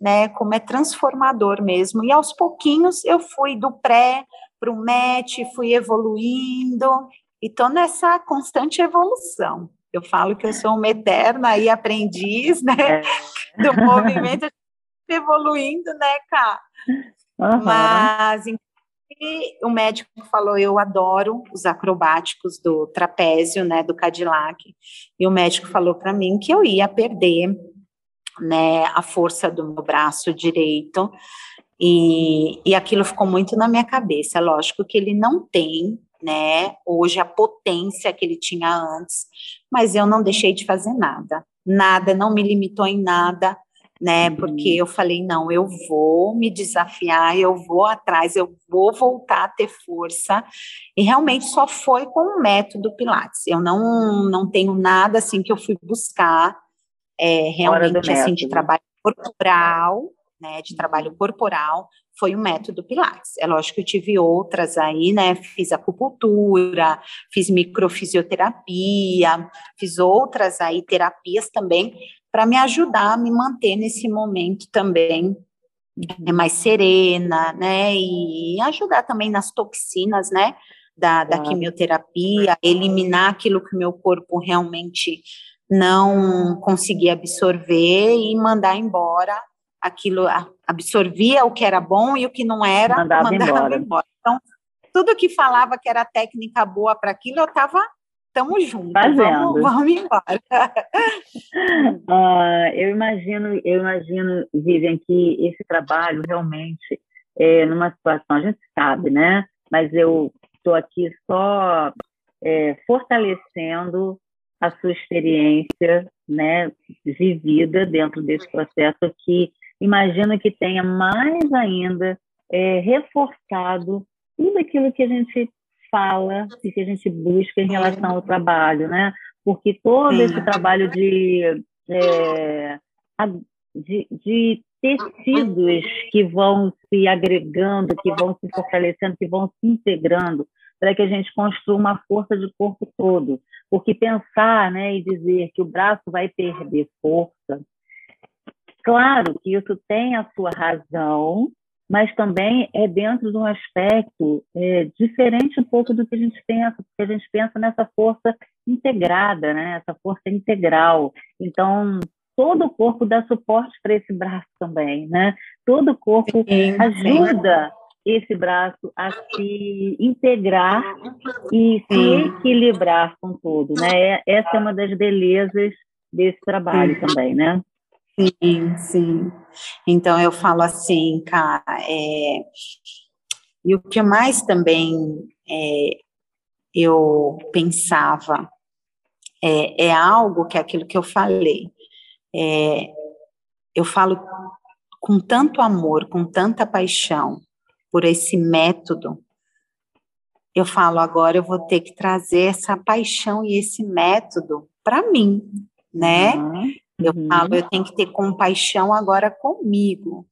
né, como é transformador mesmo. E aos pouquinhos eu fui do pré para o MET, fui evoluindo e estou nessa constante evolução. Eu falo que eu sou uma eterna e aprendiz, né, é. do movimento evoluindo, né, Cá? Uhum. Mas o médico falou, eu adoro os acrobáticos do trapézio, né, do Cadillac. E o médico falou para mim que eu ia perder né, a força do meu braço direito, e, e aquilo ficou muito na minha cabeça. Lógico que ele não tem, né, hoje a potência que ele tinha antes, mas eu não deixei de fazer nada, nada, não me limitou em nada, né, porque eu falei, não, eu vou me desafiar, eu vou atrás, eu vou voltar a ter força, e realmente só foi com o método Pilates, eu não, não tenho nada assim que eu fui buscar, é, realmente assim de trabalho corporal, né, de trabalho corporal, foi o método Pilates. É lógico que eu tive outras aí, né, fiz acupuntura, fiz microfisioterapia, fiz outras aí terapias também para me ajudar a me manter nesse momento também é mais serena, né, e ajudar também nas toxinas, né, da, da quimioterapia, eliminar aquilo que o meu corpo realmente não conseguia absorver e mandar embora aquilo, absorvia o que era bom e o que não era, mandava, mandava embora. embora. Então, tudo que falava que era técnica boa para aquilo, eu estava estamos juntos, Fazendo. Vamos, vamos embora. uh, eu imagino, eu imagino, Vivian, que esse trabalho realmente é numa situação, a gente sabe, né? Mas eu estou aqui só é, fortalecendo a sua experiência né, vivida dentro desse processo que imagino que tenha mais ainda é, reforçado tudo aquilo que a gente fala e que a gente busca em relação ao trabalho, né? Porque todo Sim. esse trabalho de, é, de, de tecidos que vão se agregando, que vão se fortalecendo, que vão se integrando, para que a gente construa uma força de corpo todo. Porque pensar né, e dizer que o braço vai perder força, claro que isso tem a sua razão, mas também é dentro de um aspecto é, diferente um pouco do que a gente pensa, porque a gente pensa nessa força integrada, né? essa força integral. Então, todo o corpo dá suporte para esse braço também, né? Todo o corpo sim, ajuda sim esse braço a se integrar e se equilibrar com tudo, né? É, essa é uma das belezas desse trabalho também, né? Sim, sim. Então eu falo assim, cara, é... e o que mais também é, eu pensava é, é, algo que é aquilo que eu falei. É, eu falo com tanto amor, com tanta paixão, por esse método, eu falo agora eu vou ter que trazer essa paixão e esse método para mim, né? Uhum. Eu falo, eu tenho que ter compaixão agora comigo.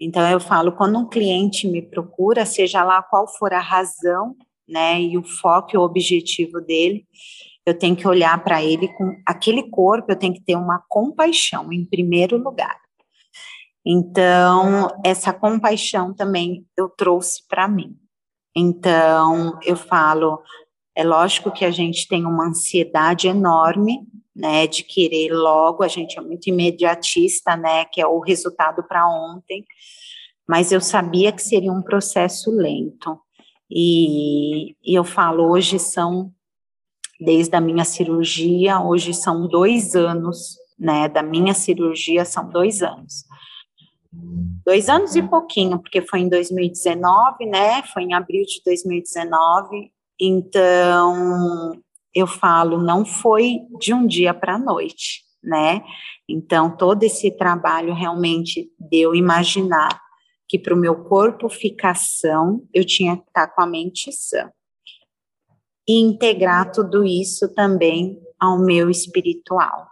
Então eu falo, quando um cliente me procura, seja lá qual for a razão, né, e o foco e o objetivo dele, eu tenho que olhar para ele com aquele corpo, eu tenho que ter uma compaixão em primeiro lugar. Então, essa compaixão também eu trouxe para mim. Então, eu falo, é lógico que a gente tem uma ansiedade enorme, né, de querer logo, a gente é muito imediatista, né, que é o resultado para ontem, mas eu sabia que seria um processo lento. E, e eu falo, hoje são, desde a minha cirurgia, hoje são dois anos, né, da minha cirurgia são dois anos. Dois anos e pouquinho, porque foi em 2019, né? Foi em abril de 2019. Então, eu falo, não foi de um dia para a noite, né? Então, todo esse trabalho realmente deu imaginar que para o meu corpo ficar são, eu tinha que estar com a mente sã. E integrar tudo isso também ao meu espiritual.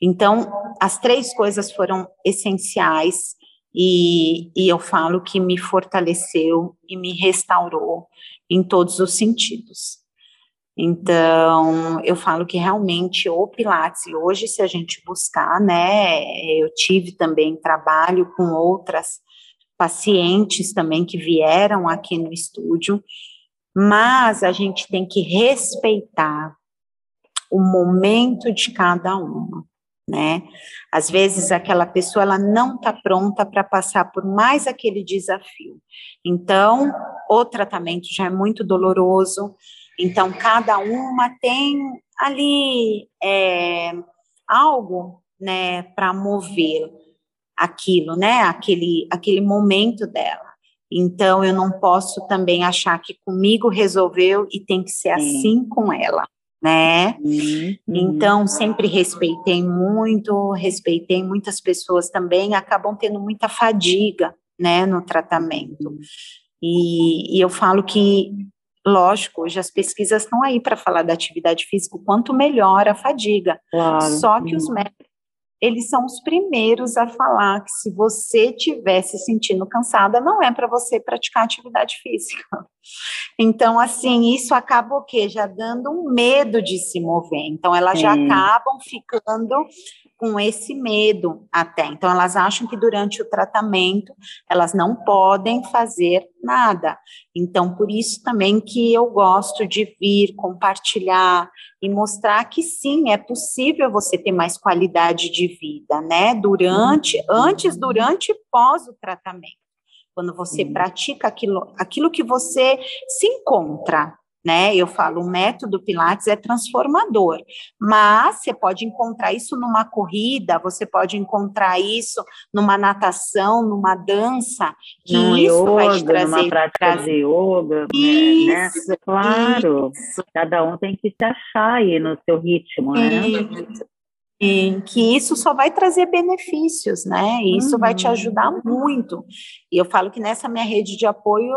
Então, as três coisas foram essenciais e, e eu falo que me fortaleceu e me restaurou em todos os sentidos. Então, eu falo que realmente o Pilates, hoje, se a gente buscar, né, eu tive também trabalho com outras pacientes também que vieram aqui no estúdio, mas a gente tem que respeitar o momento de cada uma né? Às vezes aquela pessoa ela não está pronta para passar por mais aquele desafio. Então, o tratamento já é muito doloroso. Então, cada uma tem ali é, algo, né, para mover aquilo, né, aquele, aquele momento dela. Então, eu não posso também achar que comigo resolveu e tem que ser assim com ela né? Uhum. Então, sempre respeitei muito, respeitei muitas pessoas também, acabam tendo muita fadiga, né, no tratamento. E, e eu falo que, lógico, hoje as pesquisas estão aí para falar da atividade física, quanto melhor a fadiga. Claro. Só que os médicos eles são os primeiros a falar que se você estiver se sentindo cansada, não é para você praticar atividade física. Então, assim, isso acaba o quê? Já dando um medo de se mover. Então, elas Sim. já acabam ficando com esse medo até. Então, elas acham que durante o tratamento elas não podem fazer nada. Então, por isso também que eu gosto de vir compartilhar e mostrar que sim, é possível você ter mais qualidade de vida, né? Durante, uhum. antes, durante e pós o tratamento. Quando você pratica aquilo, aquilo que você se encontra, né? Eu falo, o método Pilates é transformador, mas você pode encontrar isso numa corrida, você pode encontrar isso numa natação, numa dança, que no isso yoga, vai te trazer numa prática de yoga, né? isso, né? Claro. Isso. Cada um tem que se achar aí no seu ritmo, né? Isso. E que isso só vai trazer benefícios, né? Isso uhum. vai te uhum. ajudar muito. E eu falo que nessa minha rede de apoio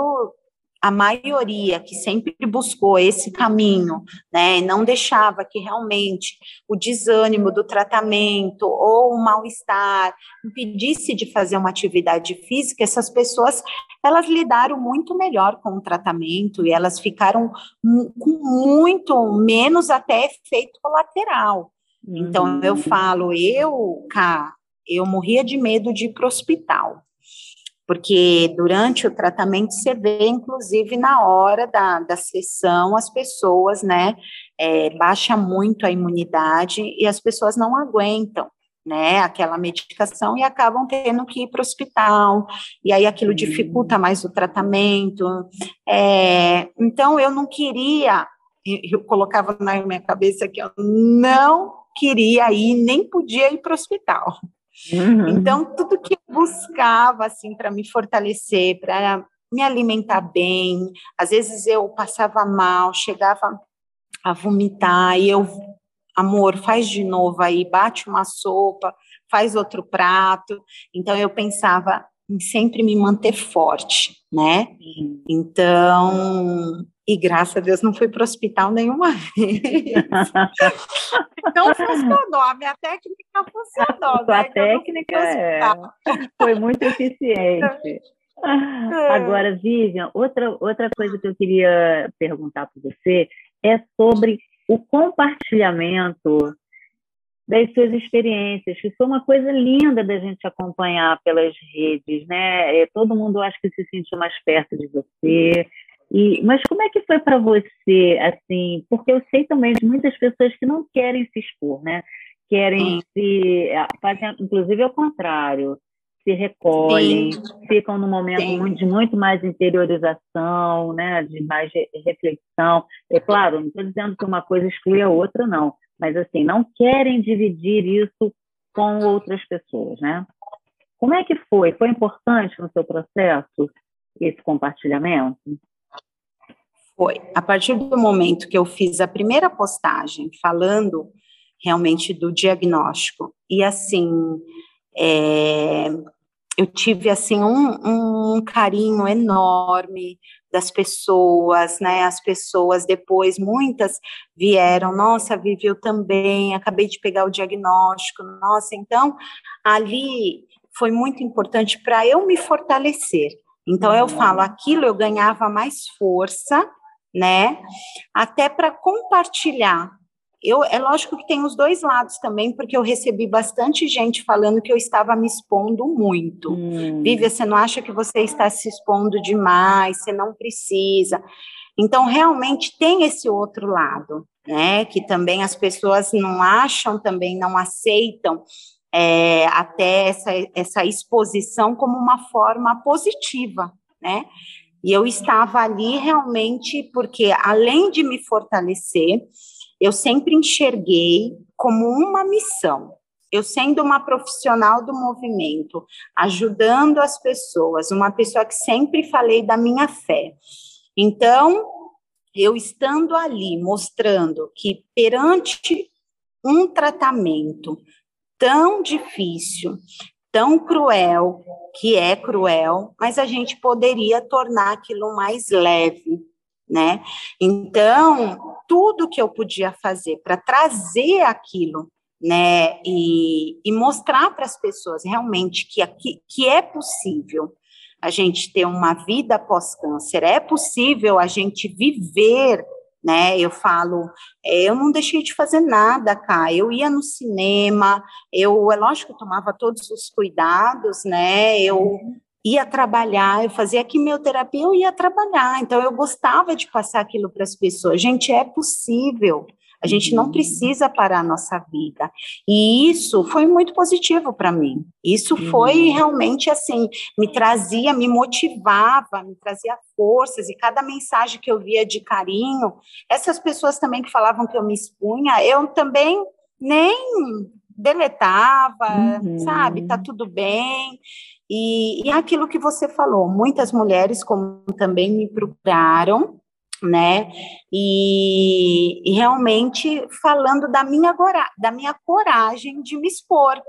a maioria que sempre buscou esse caminho, né, não deixava que realmente o desânimo do tratamento ou o mal-estar impedisse de fazer uma atividade física, essas pessoas elas lidaram muito melhor com o tratamento e elas ficaram com muito menos até efeito colateral. Então eu uhum. falo, eu, cá, eu morria de medo de ir para o hospital porque durante o tratamento você vê, inclusive na hora da, da sessão, as pessoas, né, é, baixa muito a imunidade e as pessoas não aguentam, né, aquela medicação e acabam tendo que ir para o hospital, e aí aquilo dificulta mais o tratamento. É, então, eu não queria, eu colocava na minha cabeça que eu não queria ir, nem podia ir para o hospital. Uhum. Então, tudo que eu buscava, assim, para me fortalecer, para me alimentar bem, às vezes eu passava mal, chegava a vomitar, e eu, amor, faz de novo aí, bate uma sopa, faz outro prato. Então, eu pensava em sempre me manter forte, né? Uhum. Então, e graças a Deus não fui para o hospital nenhuma vez. então funcionou, a minha técnica funcionou. A né? técnica é, foi muito eficiente. Agora, Vivian, outra, outra coisa que eu queria perguntar para você é sobre o compartilhamento das suas experiências, que foi uma coisa linda da gente acompanhar pelas redes, né? É, todo mundo acho que se sentiu mais perto de você. E, mas como é que foi para você, assim? Porque eu sei também de muitas pessoas que não querem se expor, né? Querem se fazem, inclusive ao contrário, se recolhem, Sim. ficam num momento Sim. de muito mais interiorização, né, de mais reflexão. É claro, não estou dizendo que uma coisa exclui a outra, não, mas assim, não querem dividir isso com outras pessoas, né? Como é que foi? Foi importante no seu processo esse compartilhamento? Foi. A partir do momento que eu fiz a primeira postagem falando realmente do diagnóstico e assim é, eu tive assim um, um, carinho enorme das pessoas, né? As pessoas depois, muitas vieram, nossa, Vivi, eu também, acabei de pegar o diagnóstico, nossa, então ali foi muito importante para eu me fortalecer. Então eu falo, aquilo eu ganhava mais força, né? Até para compartilhar eu, é lógico que tem os dois lados também, porque eu recebi bastante gente falando que eu estava me expondo muito. Hum. Vivian, você não acha que você está se expondo demais, você não precisa. Então, realmente tem esse outro lado, né? Que também as pessoas não acham, também não aceitam é, até essa, essa exposição como uma forma positiva, né? E eu estava ali realmente porque, além de me fortalecer, eu sempre enxerguei como uma missão. Eu sendo uma profissional do movimento, ajudando as pessoas, uma pessoa que sempre falei da minha fé. Então, eu estando ali mostrando que perante um tratamento tão difícil, tão cruel, que é cruel, mas a gente poderia tornar aquilo mais leve, né? Então, tudo que eu podia fazer para trazer aquilo, né, e, e mostrar para as pessoas realmente que, aqui, que é possível a gente ter uma vida pós-câncer, é possível a gente viver né? Eu falo, é, eu não deixei de fazer nada, cá. Eu ia no cinema, eu, é lógico, eu tomava todos os cuidados, né? Eu ia trabalhar, eu fazia quimioterapia, eu ia trabalhar. Então, eu gostava de passar aquilo para as pessoas. Gente, é possível. A gente não uhum. precisa parar a nossa vida. E isso foi muito positivo para mim. Isso foi uhum. realmente assim, me trazia, me motivava, me trazia forças. E cada mensagem que eu via de carinho, essas pessoas também que falavam que eu me expunha, eu também nem deletava, uhum. sabe? Tá tudo bem. E, e aquilo que você falou, muitas mulheres, como também me procuraram, né? E, e, realmente falando da minha, da minha coragem de me expor,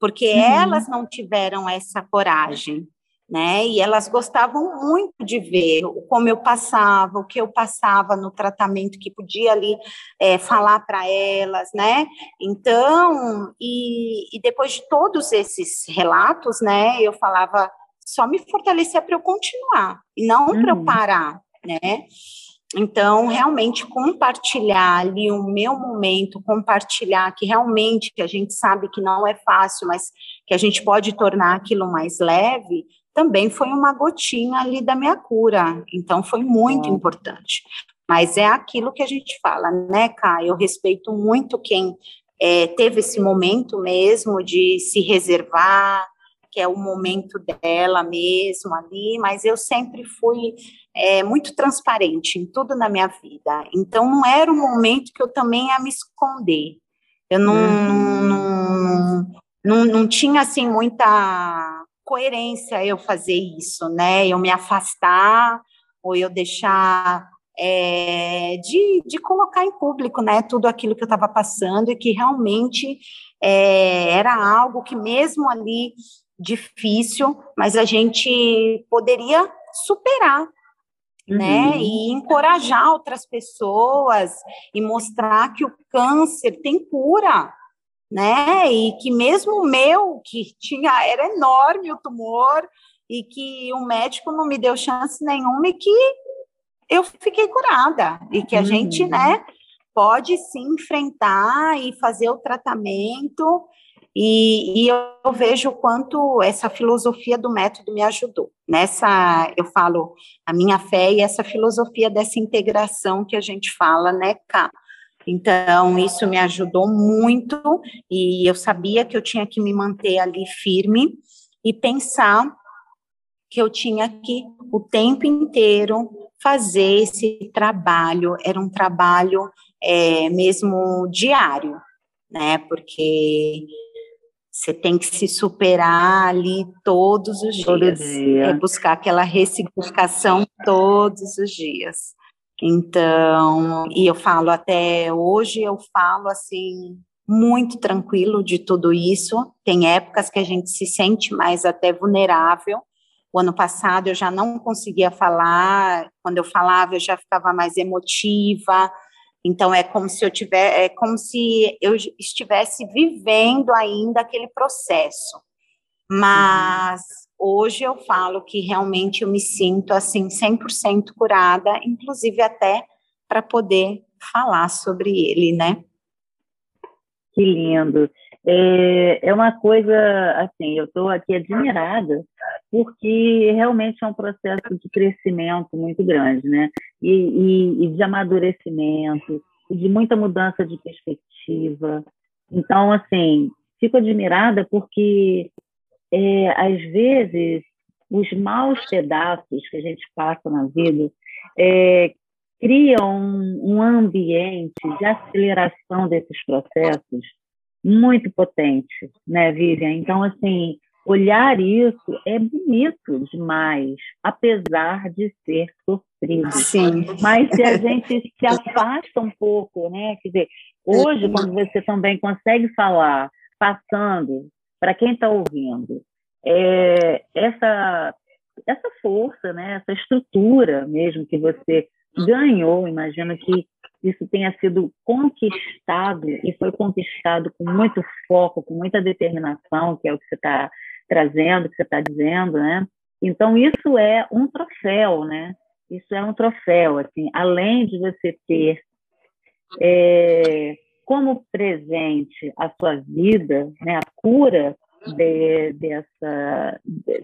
porque uhum. elas não tiveram essa coragem, né? E elas gostavam muito de ver como eu passava, o que eu passava no tratamento que podia ali é, falar para elas, né? Então, e, e, depois de todos esses relatos, né? Eu falava só me fortalecer para eu continuar e não uhum. para eu parar, né? Então, realmente compartilhar ali o meu momento, compartilhar que realmente a gente sabe que não é fácil, mas que a gente pode tornar aquilo mais leve, também foi uma gotinha ali da minha cura. Então, foi muito importante. Mas é aquilo que a gente fala, né, Kai? Eu respeito muito quem é, teve esse momento mesmo de se reservar, que é o momento dela mesmo ali, mas eu sempre fui é, muito transparente em tudo na minha vida. Então, não era o momento que eu também ia me esconder. Eu não, uhum. não, não, não tinha, assim, muita coerência eu fazer isso, né? Eu me afastar ou eu deixar é, de, de colocar em público, né? Tudo aquilo que eu estava passando e que realmente é, era algo que mesmo ali difícil, mas a gente poderia superar, né? uhum. né? E encorajar outras pessoas e mostrar que o câncer tem cura, né? E que mesmo o meu, que tinha, era enorme o tumor, e que o médico não me deu chance nenhuma e que eu fiquei curada e que a uhum. gente, né, pode sim enfrentar e fazer o tratamento e, e, eu vejo o quanto essa filosofia do método me ajudou. Nessa, eu falo, a minha fé e essa filosofia dessa integração que a gente fala, né, cá. Então, isso me ajudou muito e eu sabia que eu tinha que me manter ali firme e pensar que eu tinha que o tempo inteiro fazer esse trabalho, era um trabalho é, mesmo diário, né? Porque você tem que se superar ali todos os Todo dias. Dia. É buscar aquela ressignificação todos os dias. Então, e eu falo até hoje, eu falo assim, muito tranquilo de tudo isso. Tem épocas que a gente se sente mais até vulnerável. O ano passado eu já não conseguia falar, quando eu falava eu já ficava mais emotiva, então é como se eu tiver, é como se eu estivesse vivendo ainda aquele processo. Mas uhum. Hoje eu falo que realmente eu me sinto assim 100% curada, inclusive até para poder falar sobre ele, né? Que lindo. É, é uma coisa, assim, eu estou aqui admirada, porque realmente é um processo de crescimento muito grande, né? E, e, e de amadurecimento, e de muita mudança de perspectiva. Então, assim, fico admirada porque, é, às vezes, os maus pedaços que a gente passa na vida é, criam um, um ambiente de aceleração desses processos muito potente, né, Vivian? Então, assim, olhar isso é bonito demais, apesar de ser sofrido. Sim. Mas se a gente se afasta um pouco, né? Quer dizer, hoje, quando você também consegue falar, passando para quem está ouvindo, é, essa, essa força, né? essa estrutura mesmo que você ganhou, imagino que isso tenha sido conquistado e foi conquistado com muito foco, com muita determinação, que é o que você está trazendo, que você está dizendo, né? Então isso é um troféu, né? Isso é um troféu, assim, além de você ter é, como presente a sua vida, né? A cura de, dessa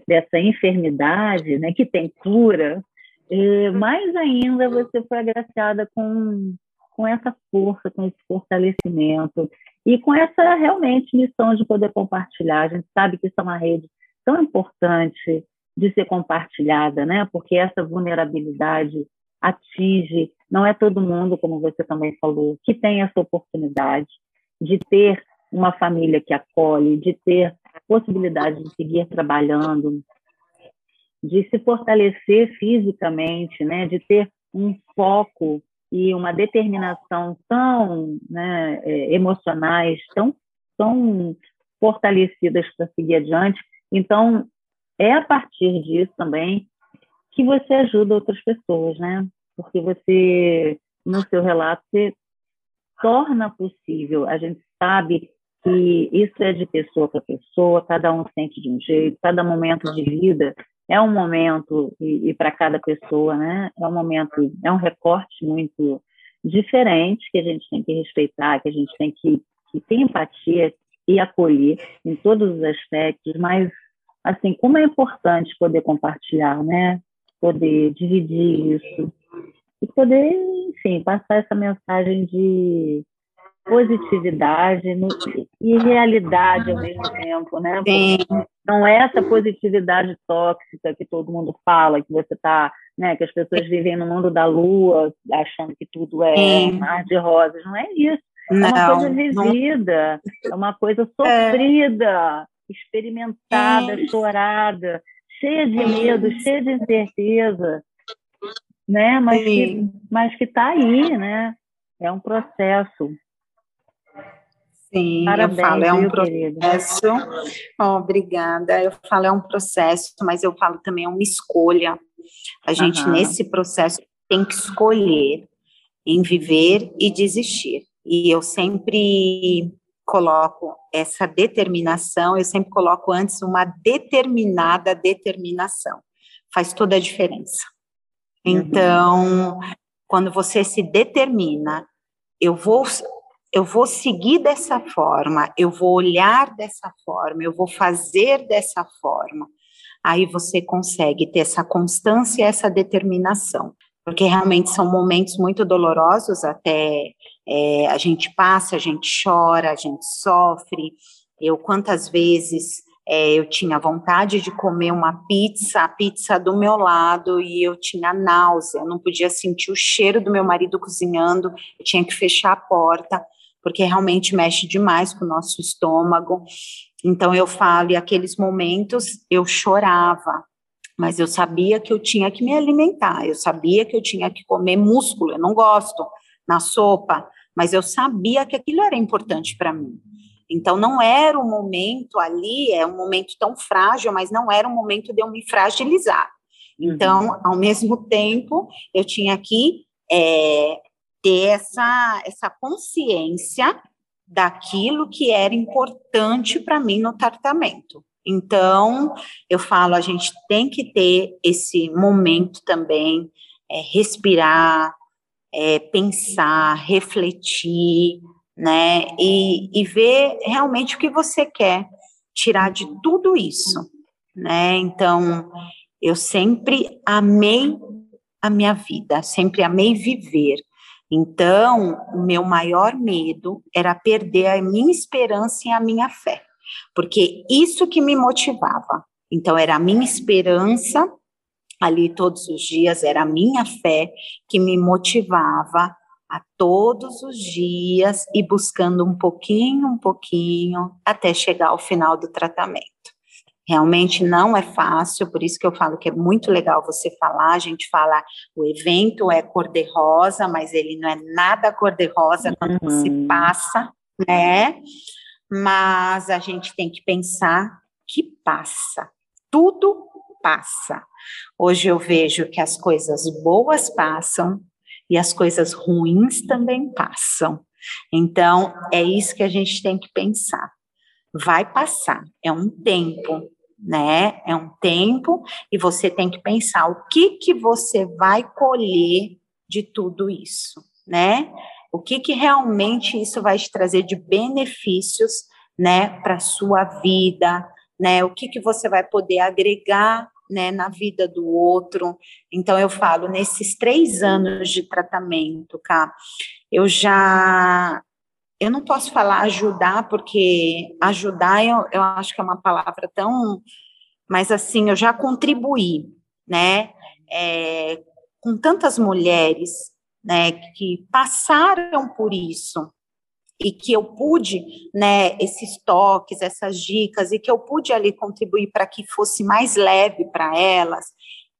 dessa enfermidade, né? Que tem cura. E mais ainda você foi agraciada com com essa força, com esse fortalecimento e com essa realmente missão de poder compartilhar. A gente sabe que isso é uma rede tão importante de ser compartilhada, né? Porque essa vulnerabilidade atinge, não é todo mundo, como você também falou, que tem essa oportunidade de ter uma família que acolhe, de ter possibilidade de seguir trabalhando, de se fortalecer fisicamente, né? De ter um foco e uma determinação tão né, é, emocionais, tão, tão fortalecidas para seguir adiante. Então, é a partir disso também que você ajuda outras pessoas, né? Porque você, no seu relato, você torna possível. A gente sabe que isso é de pessoa para pessoa, cada um sente de um jeito, cada momento de vida é um momento, e, e para cada pessoa, né, é um momento, é um recorte muito diferente que a gente tem que respeitar, que a gente tem que, que ter empatia e acolher em todos os aspectos, mas, assim, como é importante poder compartilhar, né, poder dividir isso, e poder, enfim, passar essa mensagem de positividade no, e realidade ao mesmo tempo, né? Não é essa positividade tóxica que todo mundo fala, que você está, né? Que as pessoas vivem no mundo da lua, achando que tudo é Sim. mar de rosas. Não é isso. É uma coisa vivida, não. é uma coisa sofrida, é. experimentada, Sim. chorada, cheia de medo, cheia de incerteza, né? Mas Sim. que, mas que está aí, né? É um processo. Sim, Parabéns, eu falo, é um processo. Oh, obrigada. Eu falo, é um processo, mas eu falo também é uma escolha. A gente, uhum. nesse processo, tem que escolher em viver e desistir. E eu sempre coloco essa determinação, eu sempre coloco antes uma determinada determinação. Faz toda a diferença. Uhum. Então, quando você se determina, eu vou eu vou seguir dessa forma, eu vou olhar dessa forma, eu vou fazer dessa forma. Aí você consegue ter essa constância essa determinação porque realmente são momentos muito dolorosos, até é, a gente passa, a gente chora, a gente sofre. Eu, quantas vezes é, eu tinha vontade de comer uma pizza, a pizza do meu lado, e eu tinha náusea, eu não podia sentir o cheiro do meu marido cozinhando, eu tinha que fechar a porta, porque realmente mexe demais com o nosso estômago. Então eu falo, e aqueles momentos eu chorava, mas eu sabia que eu tinha que me alimentar, eu sabia que eu tinha que comer músculo, eu não gosto na sopa, mas eu sabia que aquilo era importante para mim. Então não era um momento ali, é um momento tão frágil, mas não era um momento de eu me fragilizar. Então, uhum. ao mesmo tempo, eu tinha que é, ter essa, essa consciência daquilo que era importante para mim no tratamento. Então, eu falo, a gente tem que ter esse momento também, é, respirar, é, pensar, refletir, né, e, e ver realmente o que você quer tirar de tudo isso, né, então, eu sempre amei a minha vida, sempre amei viver, então, o meu maior medo era perder a minha esperança e a minha fé porque isso que me motivava. Então, era a minha esperança ali todos os dias, era a minha fé que me motivava a todos os dias e buscando um pouquinho, um pouquinho, até chegar ao final do tratamento. Realmente não é fácil, por isso que eu falo que é muito legal você falar. A gente fala, o evento é cor-de-rosa, mas ele não é nada cor-de-rosa quando uhum. você passa, né? mas a gente tem que pensar que passa. Tudo passa. Hoje eu vejo que as coisas boas passam e as coisas ruins também passam. Então, é isso que a gente tem que pensar. Vai passar, é um tempo, né? É um tempo e você tem que pensar o que que você vai colher de tudo isso, né? O que, que realmente isso vai te trazer de benefícios, né, para sua vida, né? O que, que você vai poder agregar, né, na vida do outro. Então, eu falo, nesses três anos de tratamento, cá, eu já eu não posso falar ajudar, porque ajudar eu, eu acho que é uma palavra tão. Mas assim, eu já contribuí, né? É, com tantas mulheres né, que passaram por isso e que eu pude, né, esses toques, essas dicas e que eu pude ali contribuir para que fosse mais leve para elas,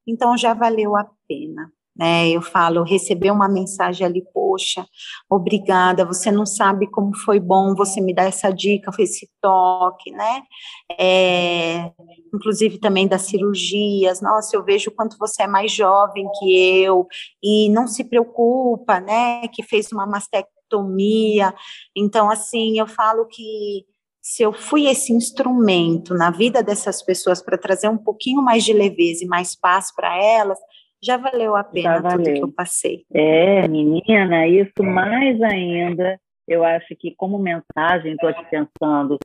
então já valeu a pena, né? Eu falo, receber uma mensagem ali, poxa, obrigada, você não sabe como foi bom você me dar essa dica, foi esse toque, né? É, inclusive também das cirurgias, nossa, eu vejo quanto você é mais jovem que eu e não se preocupa, né? Que fez uma mastectomia. Então, assim, eu falo que se eu fui esse instrumento na vida dessas pessoas para trazer um pouquinho mais de leveza e mais paz para elas, já valeu a pena valeu. tudo que eu passei. É, menina, isso mais ainda, eu acho que como mensagem, estou aqui pensando,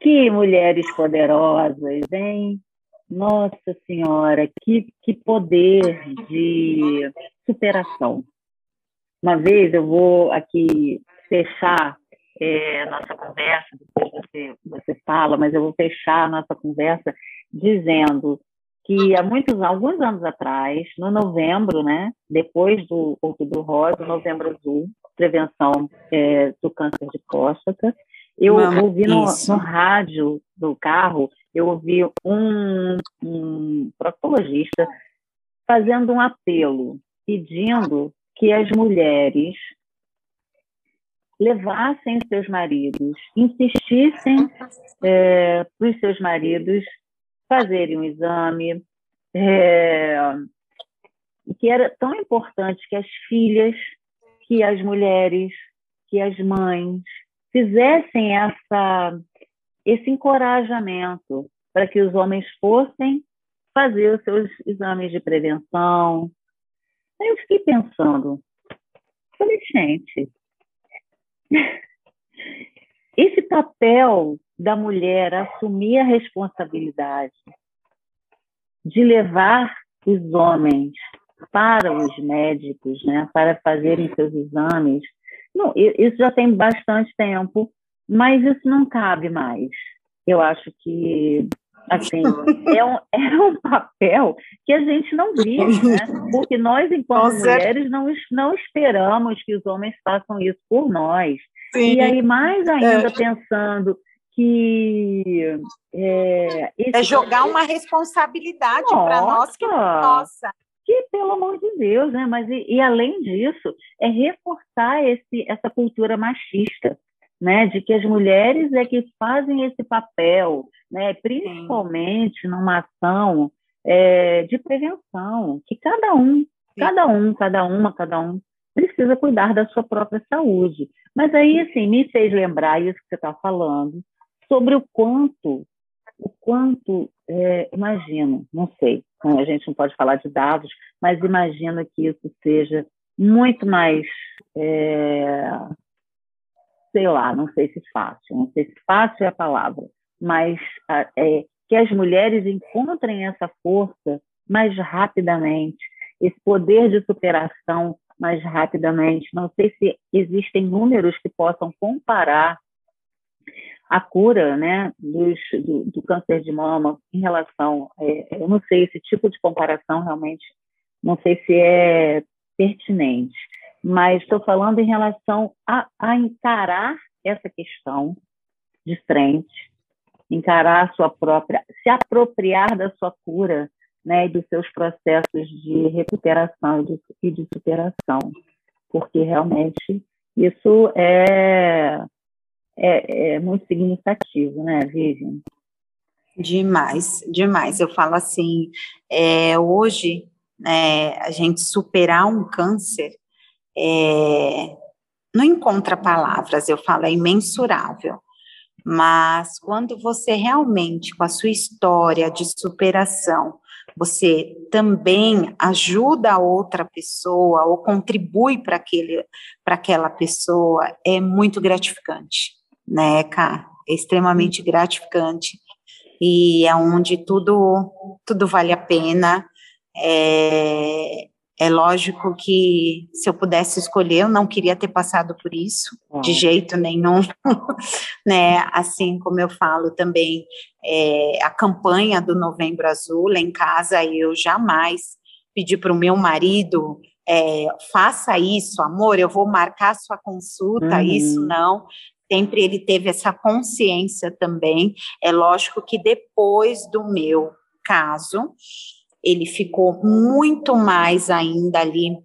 que mulheres poderosas, hein? Nossa Senhora, que, que poder de superação. Uma vez eu vou aqui fechar é, nossa conversa, depois você, você fala, mas eu vou fechar a nossa conversa dizendo que há muitos, alguns anos atrás, no novembro, né, depois do Outubro Rosa, Novembro Azul, prevenção é, do câncer de próstata, eu Mama, ouvi no, no, rádio do carro, eu ouvi um, um proctologista fazendo um apelo, pedindo que as mulheres levassem seus maridos, insistissem é, para os seus maridos fazerem um exame, é, que era tão importante que as filhas, que as mulheres, que as mães, fizessem essa, esse encorajamento para que os homens fossem fazer os seus exames de prevenção. Aí eu fiquei pensando, falei, gente, esse papel da mulher assumir a responsabilidade de levar os homens para os médicos, né, para fazerem seus exames, não, isso já tem bastante tempo, mas isso não cabe mais. Eu acho que assim é um, é um papel que a gente não vive, né? Porque nós, enquanto mulheres, não, não esperamos que os homens façam isso por nós. Sim. E aí, mais ainda é. pensando que é, é jogar uma responsabilidade para nós que nossa que pelo amor de Deus né mas e, e, além disso é reforçar esse essa cultura machista né de que as mulheres é que fazem esse papel né principalmente numa ação é, de prevenção que cada um Sim. cada um cada uma cada um precisa cuidar da sua própria saúde. Mas aí assim me fez lembrar isso que você está falando sobre o quanto, o quanto, é, imagino, não sei, a gente não pode falar de dados, mas imagino que isso seja muito mais, é, sei lá, não sei se fácil, não sei se fácil é a palavra, mas é, que as mulheres encontrem essa força mais rapidamente, esse poder de superação mais rapidamente. Não sei se existem números que possam comparar a cura né, dos, do, do, câncer de mama em relação, é, eu não sei esse tipo de comparação realmente, não sei se é pertinente, mas estou falando em relação a, a encarar essa questão de frente, encarar a sua própria, se apropriar da sua cura, né, e dos seus processos de recuperação e de, e de superação, porque realmente isso é é, é muito significativo, né, Vivian? Demais, demais. Eu falo assim, é, hoje, é, a gente superar um câncer é, não encontra palavras, eu falo, é imensurável. Mas quando você realmente, com a sua história de superação, você também ajuda a outra pessoa ou contribui para aquele para aquela pessoa, é muito gratificante né, cara? É extremamente uhum. gratificante e é onde tudo tudo vale a pena. É, é lógico que se eu pudesse escolher, eu não queria ter passado por isso, de jeito nenhum, né? Assim como eu falo também, é, a campanha do Novembro Azul lá em casa, eu jamais pedi para o meu marido é, faça isso, amor, eu vou marcar sua consulta, uhum. isso não sempre ele teve essa consciência também. É lógico que depois do meu caso, ele ficou muito mais ainda ali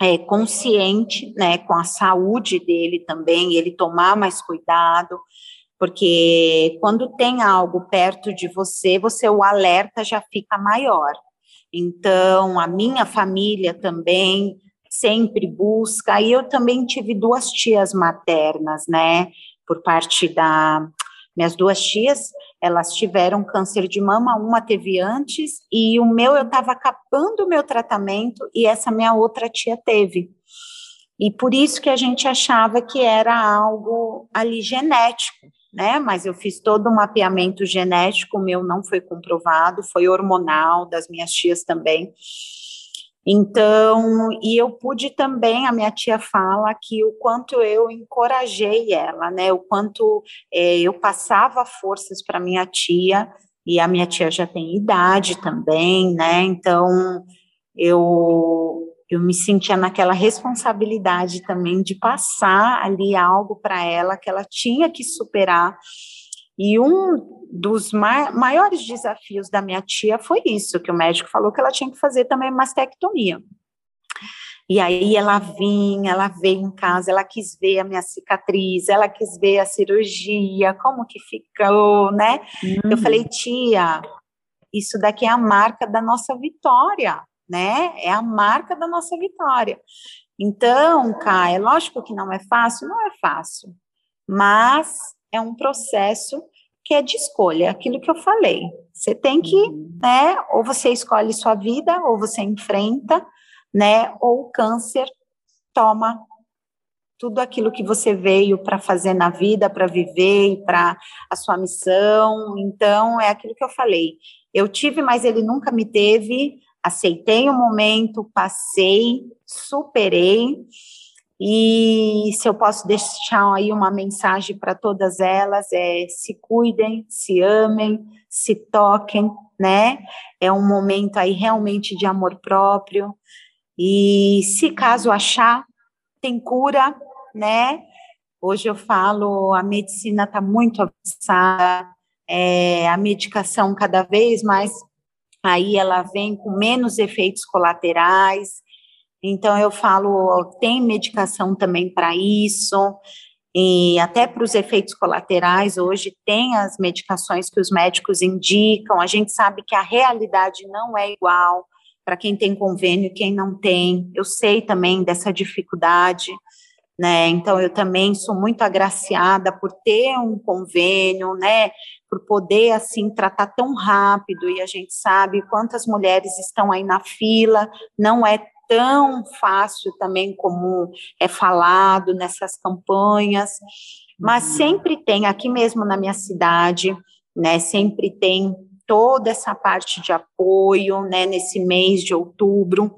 é, consciente, né, com a saúde dele também, ele tomar mais cuidado, porque quando tem algo perto de você, você o alerta já fica maior. Então, a minha família também sempre busca. E eu também tive duas tias maternas, né? Por parte da. Minhas duas tias, elas tiveram câncer de mama, uma teve antes, e o meu eu estava acabando o meu tratamento, e essa minha outra tia teve. E por isso que a gente achava que era algo ali genético, né? Mas eu fiz todo o mapeamento genético, o meu não foi comprovado, foi hormonal, das minhas tias também. Então, e eu pude também, a minha tia fala que o quanto eu encorajei ela, né? O quanto é, eu passava forças para minha tia, e a minha tia já tem idade também, né? Então, eu eu me sentia naquela responsabilidade também de passar ali algo para ela que ela tinha que superar e um dos maiores desafios da minha tia foi isso, que o médico falou que ela tinha que fazer também mastectomia. E aí ela vinha, ela veio em casa, ela quis ver a minha cicatriz, ela quis ver a cirurgia, como que ficou, né? Uhum. Eu falei, tia, isso daqui é a marca da nossa vitória, né? É a marca da nossa vitória. Então, Kai, é lógico que não é fácil, não é fácil. mas é um processo que é de escolha, aquilo que eu falei. Você tem que, uhum. né, ou você escolhe sua vida, ou você enfrenta, né, ou o câncer toma tudo aquilo que você veio para fazer na vida, para viver e para a sua missão. Então, é aquilo que eu falei. Eu tive, mas ele nunca me teve. Aceitei o momento, passei, superei. E se eu posso deixar aí uma mensagem para todas elas, é se cuidem, se amem, se toquem, né? É um momento aí realmente de amor próprio. E se caso achar, tem cura, né? Hoje eu falo, a medicina está muito avançada, é, a medicação cada vez mais, aí ela vem com menos efeitos colaterais, então eu falo, tem medicação também para isso, e até para os efeitos colaterais, hoje tem as medicações que os médicos indicam, a gente sabe que a realidade não é igual para quem tem convênio e quem não tem, eu sei também dessa dificuldade, né? Então eu também sou muito agraciada por ter um convênio, né? Por poder assim tratar tão rápido e a gente sabe quantas mulheres estão aí na fila, não é tão fácil também como é falado nessas campanhas, mas uhum. sempre tem aqui mesmo na minha cidade, né? Sempre tem toda essa parte de apoio, né, nesse mês de outubro.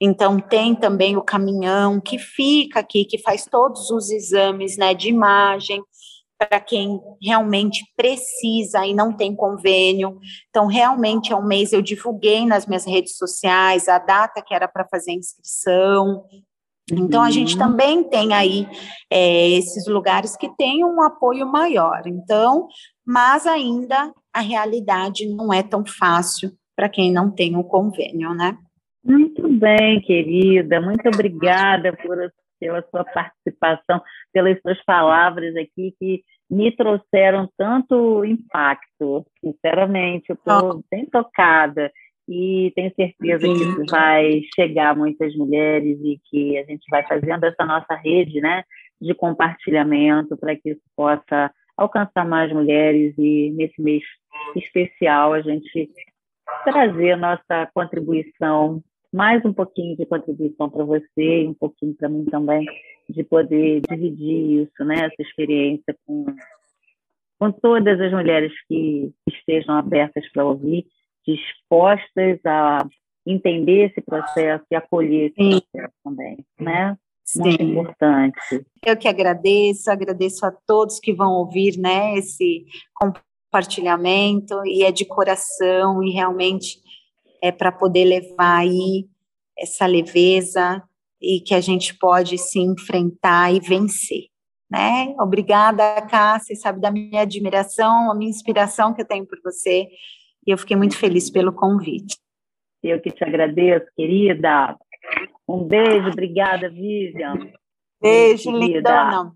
Então, tem também o caminhão que fica aqui, que faz todos os exames né, de imagem para quem realmente precisa e não tem convênio. Então, realmente é um mês, eu divulguei nas minhas redes sociais a data que era para fazer a inscrição. Então, a gente uhum. também tem aí é, esses lugares que têm um apoio maior. Então, mas ainda a realidade não é tão fácil para quem não tem o um convênio, né? Muito bem, querida. Muito obrigada por, pela sua participação, pelas suas palavras aqui que me trouxeram tanto impacto. Sinceramente, eu estou bem tocada e tenho certeza que isso vai chegar a muitas mulheres e que a gente vai fazendo essa nossa rede, né, de compartilhamento para que isso possa alcançar mais mulheres e nesse mês especial a gente trazer nossa contribuição mais um pouquinho de contribuição para você e um pouquinho para mim também, de poder dividir isso, né, essa experiência com, com todas as mulheres que estejam abertas para ouvir, dispostas a entender esse processo e acolher esse Sim. processo também, né? Sim. Muito importante. Eu que agradeço, agradeço a todos que vão ouvir, né, esse compartilhamento e é de coração e realmente é para poder levar aí essa leveza e que a gente pode se enfrentar e vencer. Né? Obrigada, Cássia, sabe da minha admiração, a minha inspiração que eu tenho por você, e eu fiquei muito feliz pelo convite. Eu que te agradeço, querida. Um beijo, obrigada, Vivian. Beijo, lindona.